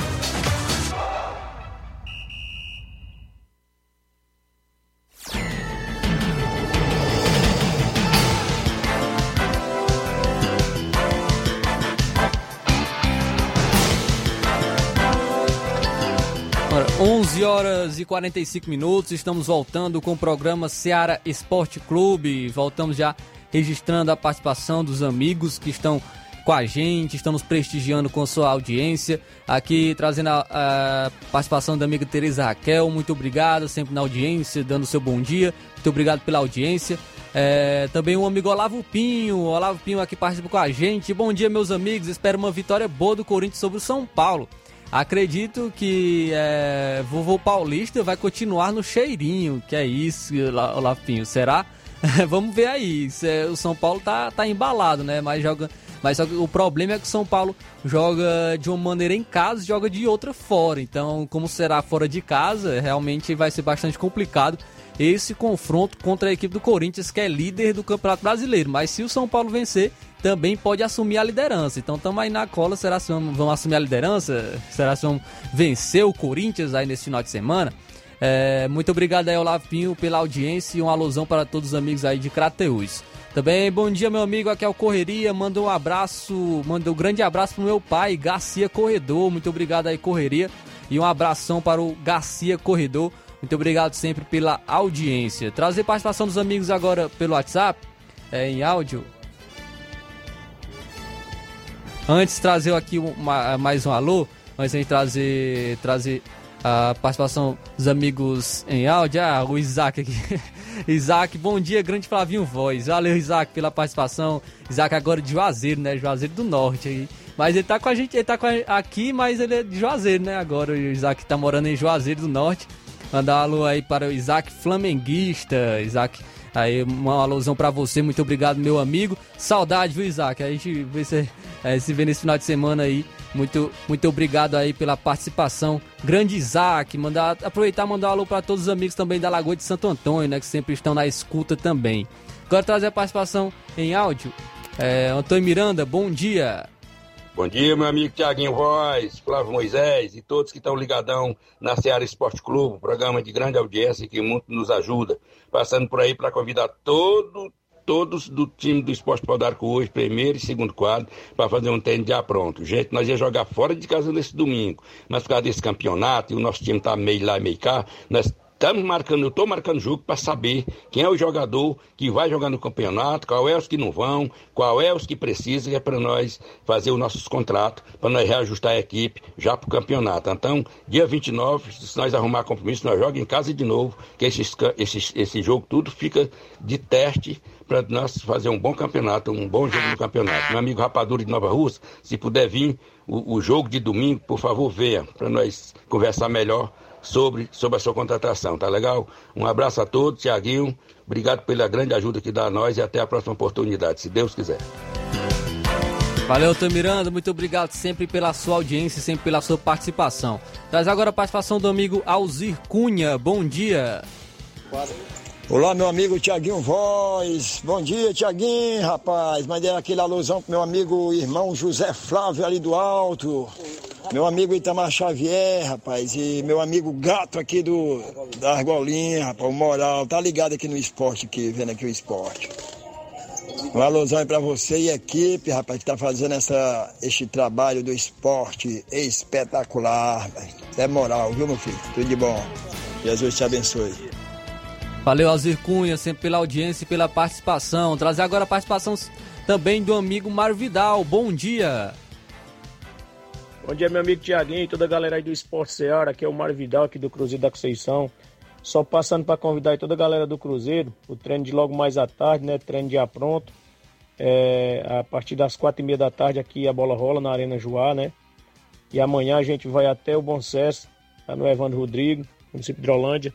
11 horas e 45 minutos, estamos voltando com o programa Seara Esporte Clube. Voltamos já registrando a participação dos amigos que estão com a gente, estão nos prestigiando com sua audiência. Aqui trazendo a, a participação da amiga Teresa Raquel, muito obrigado, sempre na audiência, dando seu bom dia. Muito obrigado pela audiência. É, também o amigo Olavo Pinho, Olavo Pinho aqui participa com a gente. Bom dia, meus amigos. Espero uma vitória boa do Corinthians sobre o São Paulo. Acredito que é, vovô Paulista vai continuar no cheirinho, que é isso, La- Olavo Pinho. Será? Vamos ver aí. O São Paulo tá, tá embalado, né? Mas joga. Mas só que o problema é que o São Paulo joga de uma maneira em casa joga de outra fora. Então, como será fora de casa, realmente vai ser bastante complicado esse confronto contra a equipe do Corinthians, que é líder do Campeonato Brasileiro. Mas se o São Paulo vencer, também pode assumir a liderança. Então estamos aí na cola. Será que vão, assumir a liderança? Será que vão vencer o Corinthians aí nesse final de semana? É, muito obrigado aí, Olavo Pinho, pela audiência e uma alusão para todos os amigos aí de Crateús. Também, bom dia, meu amigo, aqui é o Correria, manda um abraço, manda um grande abraço pro meu pai, Garcia Corredor, muito obrigado aí, Correria, e um abração para o Garcia Corredor, muito obrigado sempre pela audiência. Trazer participação dos amigos agora pelo WhatsApp, é, em áudio. Antes, trazer aqui uma- mais um alô, antes de trazer, trazer a participação dos amigos em áudio. Ah, o Isaac aqui. Isaac, bom dia, grande Flavinho Voz. Valeu, Isaac, pela participação. Isaac agora de Juazeiro, né? Juazeiro do Norte aí. Mas ele tá com a gente, ele tá com a- aqui, mas ele é de Juazeiro, né? Agora o Isaac tá morando em Juazeiro do Norte. Mandar um alô aí para o Isaac Flamenguista. Isaac, aí uma alusão para você, muito obrigado, meu amigo. Saudade, viu, Isaac? A gente vê se, eh, se vê nesse final de semana aí. Muito, muito obrigado aí pela participação. Grande Isaac, mandar, aproveitar e mandar um alô para todos os amigos também da Lagoa de Santo Antônio, né? Que sempre estão na escuta também. Agora trazer a participação em áudio. É, Antônio Miranda, bom dia. Bom dia, meu amigo Tiaguinho Voz, Flávio Moisés e todos que estão ligadão na Seara Esporte Clube, programa de grande audiência que muito nos ajuda. Passando por aí para convidar todo, todos do time do Esporte Pau d'Arco hoje, primeiro e segundo quadro, para fazer um treino já pronto. Gente, nós ia jogar fora de casa nesse domingo, mas por causa desse campeonato, e o nosso time tá meio lá e meio cá, nós estamos marcando, eu estou marcando jogo para saber quem é o jogador que vai jogar no campeonato, qual é os que não vão, qual é os que precisam, é para nós fazer os nossos contratos, para nós reajustar a equipe já para o campeonato. Então, dia 29, se nós arrumar compromisso, nós jogamos em casa de novo, que esses, esses, esse jogo tudo fica de teste para nós fazer um bom campeonato, um bom jogo no campeonato. Meu amigo Rapadura de Nova Rússia, se puder vir o, o jogo de domingo, por favor, venha, para nós conversar melhor sobre, sobre a sua contratação, tá legal? Um abraço a todos, Tiaguinho, obrigado pela grande ajuda que dá a nós e até a próxima oportunidade, se Deus quiser. Valeu, Tamiranda, muito obrigado sempre pela sua audiência e sempre pela sua participação. Traz agora a participação do amigo Alzir Cunha, bom dia. Olá, meu amigo Tiaguinho Voz. Bom dia, Tiaguinho, rapaz. Mandei aquele alusão pro meu amigo irmão José Flávio ali do Alto. Meu amigo Itamar Xavier, rapaz, e meu amigo Gato aqui do da Argolinha, rapaz, o Moral, tá ligado aqui no esporte aqui, vendo aqui o esporte. Um alusão aí pra você e equipe, rapaz, que tá fazendo essa, este trabalho do esporte espetacular, rapaz. É moral, viu, meu filho? Tudo de bom. Jesus te abençoe. Valeu, Alzir Cunha, sempre pela audiência e pela participação. Trazer agora a participação também do amigo Mário Vidal. Bom dia. Bom dia, meu amigo Tiaguinho e toda a galera aí do Esporte Seara. Aqui é o Mário Vidal, aqui do Cruzeiro da Conceição. Só passando para convidar toda a galera do Cruzeiro, o treino de logo mais à tarde, né? Treino já pronto. É, a partir das quatro e meia da tarde aqui a bola rola na Arena Joá, né? E amanhã a gente vai até o Bom Sucesso, lá no Evandro Rodrigo, município de Rolândia.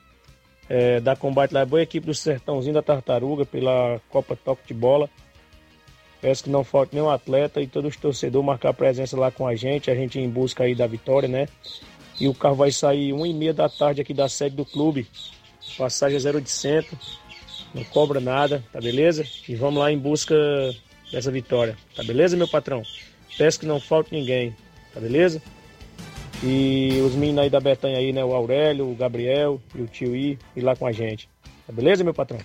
É, da combate lá, boa equipe do Sertãozinho da Tartaruga pela Copa Toque de Bola. Peço que não falte nenhum atleta e todos os torcedores marcar presença lá com a gente, a gente em busca aí da vitória, né? E o carro vai sair uma e meia da tarde aqui da sede do clube. Passagem 0800, não cobra nada, tá beleza? E vamos lá em busca dessa vitória, tá beleza, meu patrão? Peço que não falte ninguém, tá beleza? E os meninos aí da Betanha aí, né? O Aurélio, o Gabriel e o Tio I, ir lá com a gente. Tá beleza, meu patrão?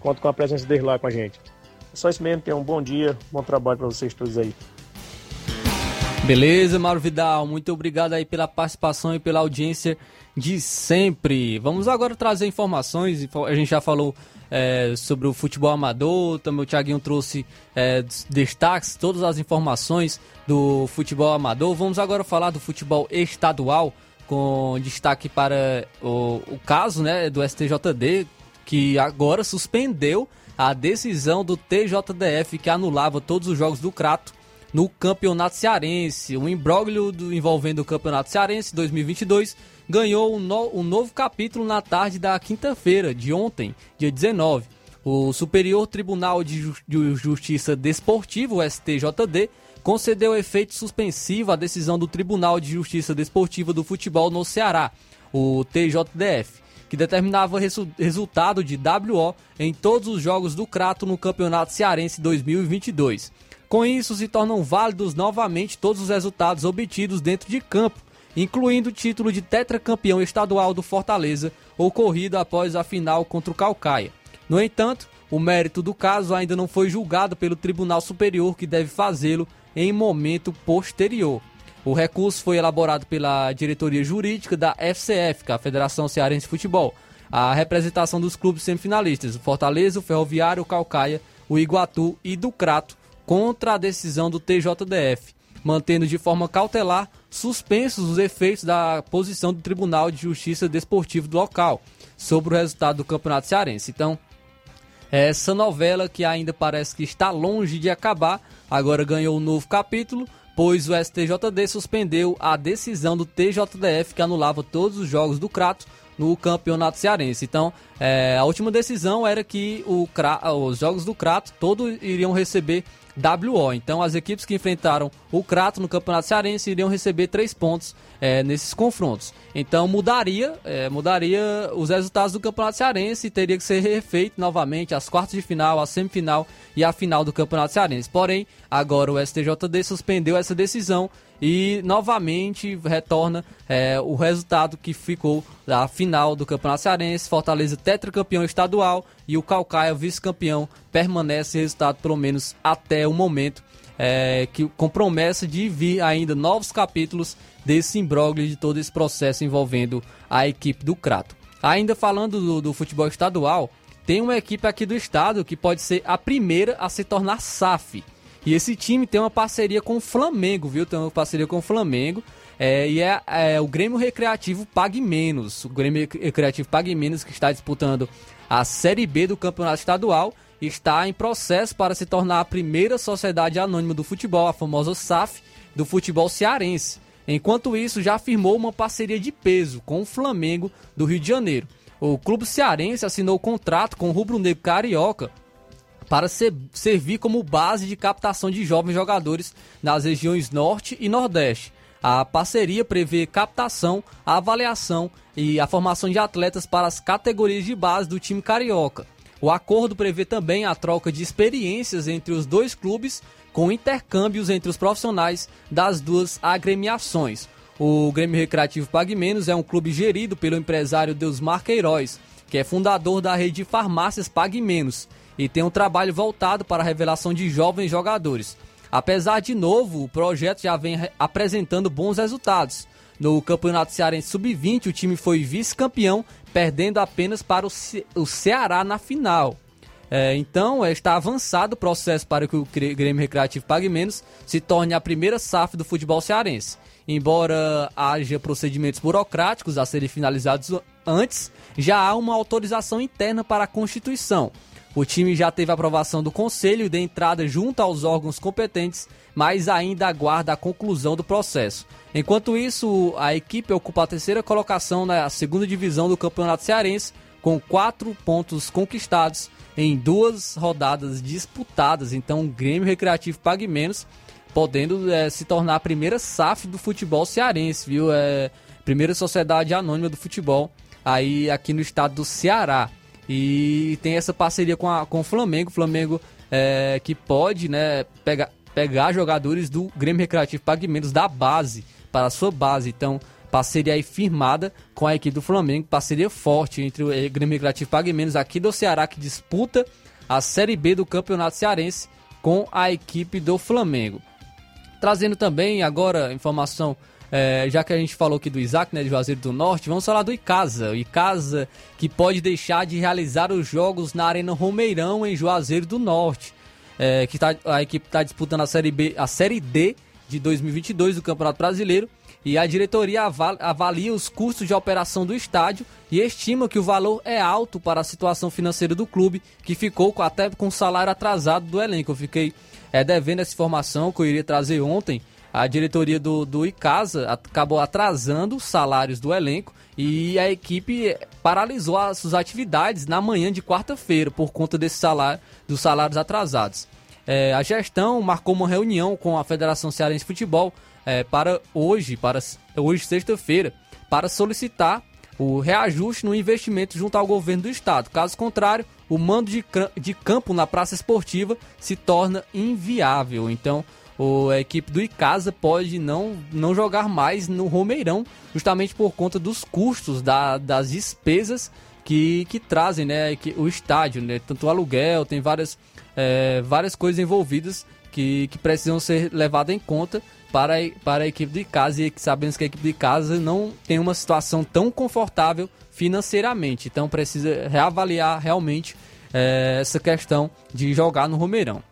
Conto com a presença deles lá com a gente. É só isso mesmo, tenham um bom dia, bom trabalho para vocês todos aí. Beleza, Mauro Vidal, muito obrigado aí pela participação e pela audiência de sempre. Vamos agora trazer informações, a gente já falou é, sobre o futebol amador, também o Thiaguinho trouxe é, destaques, todas as informações do futebol amador. Vamos agora falar do futebol estadual, com destaque para o, o caso né, do STJD, que agora suspendeu a decisão do TJDF que anulava todos os jogos do Crato no Campeonato Cearense. O imbróglio do, envolvendo o Campeonato Cearense 2022 ganhou um, no, um novo capítulo na tarde da quinta-feira, de ontem, dia 19. O Superior Tribunal de, Ju de Justiça Desportivo, o STJD, concedeu efeito suspensivo à decisão do Tribunal de Justiça Desportiva do Futebol no Ceará, o TJDF, que determinava resu resultado de WO em todos os jogos do Crato no Campeonato Cearense 2022. Com isso, se tornam válidos novamente todos os resultados obtidos dentro de campo, incluindo o título de tetracampeão estadual do Fortaleza, ocorrido após a final contra o Calcaia. No entanto, o mérito do caso ainda não foi julgado pelo Tribunal Superior, que deve fazê-lo em momento posterior. O recurso foi elaborado pela diretoria jurídica da FCF, que é a Federação Cearense de Futebol, a representação dos clubes semifinalistas, o Fortaleza, o Ferroviário, o Calcaia, o Iguatu e do Crato, contra a decisão do TJDF, mantendo de forma cautelar suspensos os efeitos da posição do Tribunal de Justiça Desportivo do local sobre o resultado do Campeonato Cearense. Então, essa novela que ainda parece que está longe de acabar, agora ganhou um novo capítulo, pois o STJD suspendeu a decisão do TJDF que anulava todos os jogos do Crato no Campeonato Cearense. Então, é, a última decisão era que o, os jogos do Crato todos iriam receber WO. Então, as equipes que enfrentaram o Crato no Campeonato Cearense iriam receber três pontos é, nesses confrontos. Então, mudaria, é, mudaria os resultados do Campeonato Cearense e teria que ser refeito novamente as quartas de final, a semifinal e a final do Campeonato Cearense. Porém, agora o STJD suspendeu essa decisão e novamente retorna é, o resultado que ficou da final do Campeonato Cearense, Fortaleza tetracampeão estadual e o Calcaia vice-campeão, permanece resultado pelo menos até o momento, é, que com promessa de vir ainda novos capítulos desse imbróglio de todo esse processo envolvendo a equipe do Crato. Ainda falando do, do futebol estadual, tem uma equipe aqui do estado que pode ser a primeira a se tornar SAF. E esse time tem uma parceria com o Flamengo, viu? Tem uma parceria com o Flamengo. É, e é, é, o Grêmio Recreativo Pague Menos. O Grêmio Recreativo Pague Menos que está disputando a Série B do Campeonato Estadual está em processo para se tornar a primeira sociedade anônima do futebol, a famosa SAF, do futebol cearense. Enquanto isso, já firmou uma parceria de peso com o Flamengo do Rio de Janeiro. O clube cearense assinou contrato com o Rubro Negro Carioca para ser, servir como base de captação de jovens jogadores nas regiões Norte e Nordeste. A parceria prevê captação, avaliação e a formação de atletas para as categorias de base do time carioca. O acordo prevê também a troca de experiências entre os dois clubes, com intercâmbios entre os profissionais das duas agremiações. O Grêmio Recreativo Pague Menos é um clube gerido pelo empresário Deusmar Queiroz, que é fundador da rede de farmácias Pague Menos e tem um trabalho voltado para a revelação de jovens jogadores. Apesar de novo, o projeto já vem apresentando bons resultados. No Campeonato Cearense Sub-20, o time foi vice-campeão perdendo apenas para o, Ce o Ceará na final. É, então, é, está avançado o processo para que o Grêmio Recreativo Pague Menos se torne a primeira SAF do futebol cearense. Embora haja procedimentos burocráticos a serem finalizados antes, já há uma autorização interna para a Constituição. O time já teve aprovação do Conselho de entrada junto aos órgãos competentes, mas ainda aguarda a conclusão do processo. Enquanto isso, a equipe ocupa a terceira colocação na segunda divisão do Campeonato Cearense, com quatro pontos conquistados em duas rodadas disputadas. Então, o Grêmio Recreativo pague menos, podendo é, se tornar a primeira SAF do futebol cearense, viu? É, primeira sociedade anônima do futebol aí aqui no estado do Ceará. E tem essa parceria com, a, com o Flamengo. O Flamengo é, que pode né, pegar, pegar jogadores do Grêmio Recreativo Pague Menos da base para a sua base. Então, parceria aí firmada com a equipe do Flamengo, parceria forte entre o Grêmio Recreativo Pague Menos aqui do Ceará, que disputa a Série B do Campeonato Cearense com a equipe do Flamengo. Trazendo também agora informação, é, já que a gente falou aqui do Isaac, né, de Juazeiro do Norte, vamos falar do Icasa. O Icasa que pode deixar de realizar os jogos na Arena Romeirão em Juazeiro do Norte. É, que tá, a equipe está disputando a Série B, a Série D de 2022 do Campeonato Brasileiro e a diretoria avalia os custos de operação do estádio e estima que o valor é alto para a situação financeira do clube, que ficou até com salário atrasado do elenco. Eu fiquei é, devendo essa informação que eu iria trazer ontem. A diretoria do, do Icasa acabou atrasando os salários do elenco e a equipe paralisou as suas atividades na manhã de quarta-feira por conta desse salário, dos salários atrasados. É, a gestão marcou uma reunião com a Federação Cearense de Futebol é, para hoje, para hoje sexta-feira, para solicitar o reajuste no investimento junto ao governo do estado. Caso contrário, o mando de, de campo na praça esportiva se torna inviável. Então, o, a equipe do Icasa pode não, não jogar mais no Romeirão, justamente por conta dos custos da, das despesas que, que trazem né, que, o estádio, né, tanto o aluguel, tem várias é, várias coisas envolvidas que, que precisam ser levadas em conta para, para a equipe de casa e sabemos que a equipe de casa não tem uma situação tão confortável financeiramente, então precisa reavaliar realmente é, essa questão de jogar no Romeirão.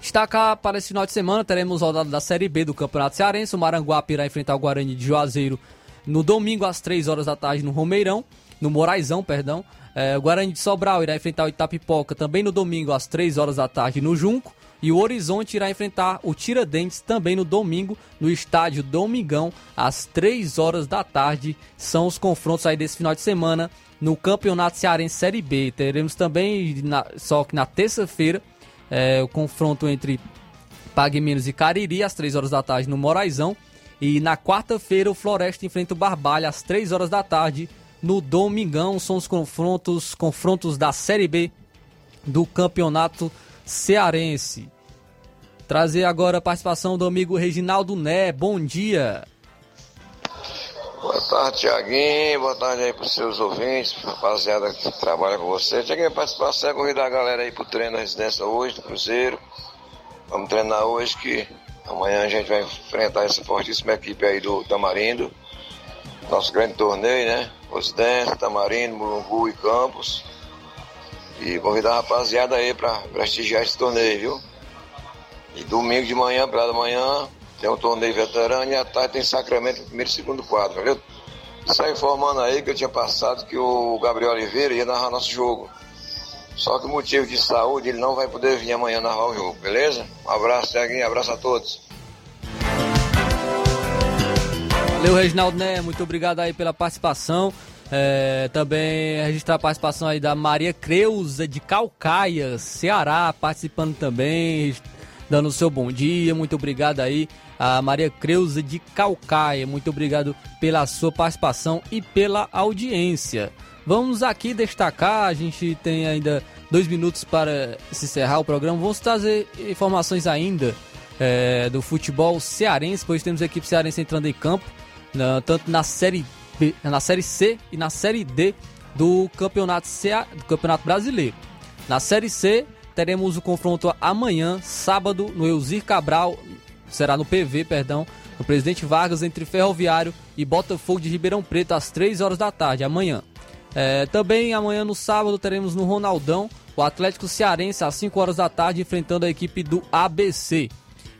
Destacar para esse final de semana, teremos rodada da Série B do Campeonato Cearense. O Maranguape irá enfrentar o Guarani de Juazeiro no domingo às 3 horas da tarde no Romeirão, no Moraizão, perdão. É, o Guarani de Sobral irá enfrentar o Itapipoca também no domingo às 3 horas da tarde no Junco. E o Horizonte irá enfrentar o Tiradentes também no domingo, no estádio Domingão, às 3 horas da tarde. São os confrontos aí desse final de semana no Campeonato Cearense Série B. Teremos também, na, só que na terça-feira, é, o confronto entre Pague Menos e Cariri, às 3 horas da tarde no Moraizão. E na quarta-feira, o Floresta enfrenta o Barbalha às 3 horas da tarde no Domingão. São os confrontos, confrontos da Série B do Campeonato Cearense. Trazer agora a participação do amigo Reginaldo Né. Bom dia. Boa tarde, Tiaguinho. Boa tarde aí pros seus ouvintes, rapaziada que trabalha com você. Tiaguinho, participação é convidar a galera aí pro treino da residência hoje, do Cruzeiro. Vamos treinar hoje que amanhã a gente vai enfrentar essa fortíssima equipe aí do Tamarindo. nosso grande torneio, né? Ocidente, Tamarindo, Mulungu e Campos. E convidar a rapaziada aí para prestigiar esse torneio, viu? E domingo de manhã, pela manhã, tem um torneio veterano e à tarde tem Sacramento, primeiro e segundo quadro, viu? Só informando aí que eu tinha passado que o Gabriel Oliveira ia narrar nosso jogo. Só que motivo de saúde ele não vai poder vir amanhã narrar o jogo, beleza? Um abraço, Tiaguinho, abraço a todos. Valeu, Reginaldo Né, muito obrigado aí pela participação. É, também registrar a participação aí da Maria Creuza de Calcaia, Ceará, participando também, dando o seu bom dia. Muito obrigado aí a Maria Creuza de Calcaia. Muito obrigado pela sua participação e pela audiência. Vamos aqui destacar, a gente tem ainda dois minutos para se encerrar o programa. Vamos trazer informações ainda é, do futebol cearense, pois temos a equipe cearense entrando em campo, tanto na série B, na série C e na série D do campeonato, Cea, do campeonato brasileiro. Na série C teremos o confronto amanhã, sábado, no Elzir Cabral, será no PV, perdão, no Presidente Vargas entre Ferroviário e Botafogo de Ribeirão Preto às 3 horas da tarde, amanhã. É, também amanhã no sábado teremos no Ronaldão o Atlético Cearense às 5 horas da tarde enfrentando a equipe do ABC.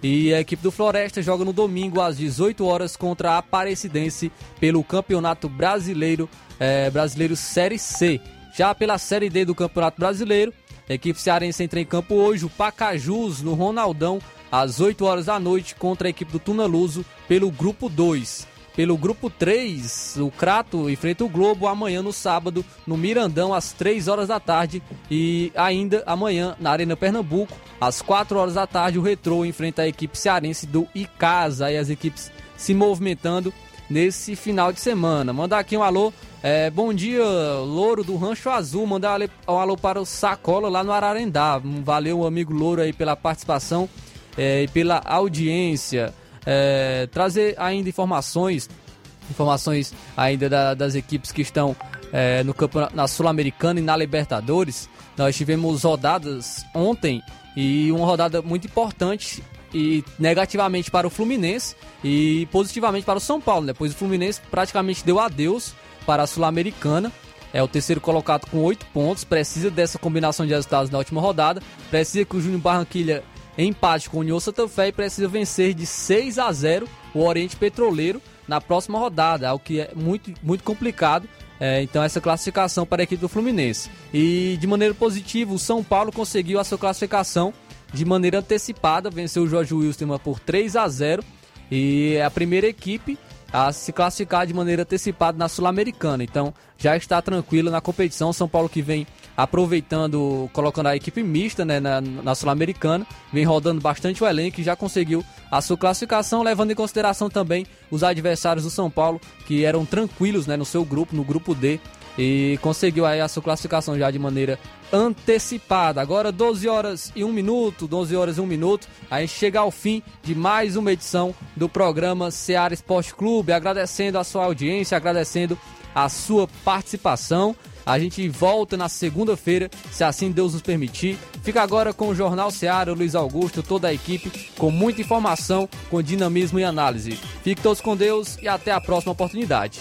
E a equipe do Floresta joga no domingo às 18 horas contra a Aparecidense pelo Campeonato Brasileiro, é, Brasileiro Série C. Já pela Série D do Campeonato Brasileiro, a equipe cearense entra em campo hoje, o Pacajus no Ronaldão, às 8 horas da noite, contra a equipe do Tunaluso pelo Grupo 2. Pelo grupo 3, o Crato enfrenta o Globo amanhã no sábado, no Mirandão, às 3 horas da tarde. E ainda amanhã, na Arena Pernambuco, às 4 horas da tarde, o Retrô enfrenta a equipe cearense do Icasa. Aí as equipes se movimentando nesse final de semana. Mandar aqui um alô. É, bom dia, Louro do Rancho Azul. Mandar um alô para o Sacola lá no Ararendá. Valeu, amigo Louro, aí pela participação é, e pela audiência é, trazer ainda informações, informações ainda da, das equipes que estão é, no campeonato, na Sul-Americana e na Libertadores. Nós tivemos rodadas ontem e uma rodada muito importante e negativamente para o Fluminense e positivamente para o São Paulo, né? Pois o Fluminense praticamente deu adeus para a Sul-Americana. É o terceiro colocado com oito pontos. Precisa dessa combinação de resultados na última rodada. Precisa que o Júnior Barranquilha empate com o União Santa Fé e precisa vencer de 6 a 0 o Oriente Petroleiro na próxima rodada, o que é muito, muito complicado. É, então, essa classificação para a equipe do Fluminense. E de maneira positiva, o São Paulo conseguiu a sua classificação de maneira antecipada, venceu o Jorge Wilson por 3 a 0 e é a primeira equipe a se classificar de maneira antecipada na Sul-Americana. Então já está tranquilo na competição. São Paulo que vem aproveitando, colocando a equipe mista né, na, na Sul-Americana, vem rodando bastante o elenco e já conseguiu a sua classificação, levando em consideração também os adversários do São Paulo, que eram tranquilos né, no seu grupo, no grupo D, e conseguiu aí a sua classificação já de maneira antecipada. Agora 12 horas e 1 minuto, 12 horas e 1 minuto, a gente chega ao fim de mais uma edição do programa Seara Esporte Clube, agradecendo a sua audiência, agradecendo a sua participação. A gente volta na segunda-feira, se assim Deus nos permitir. Fica agora com o Jornal Seara, Luiz Augusto, toda a equipe, com muita informação, com dinamismo e análise. Fique todos com Deus e até a próxima oportunidade.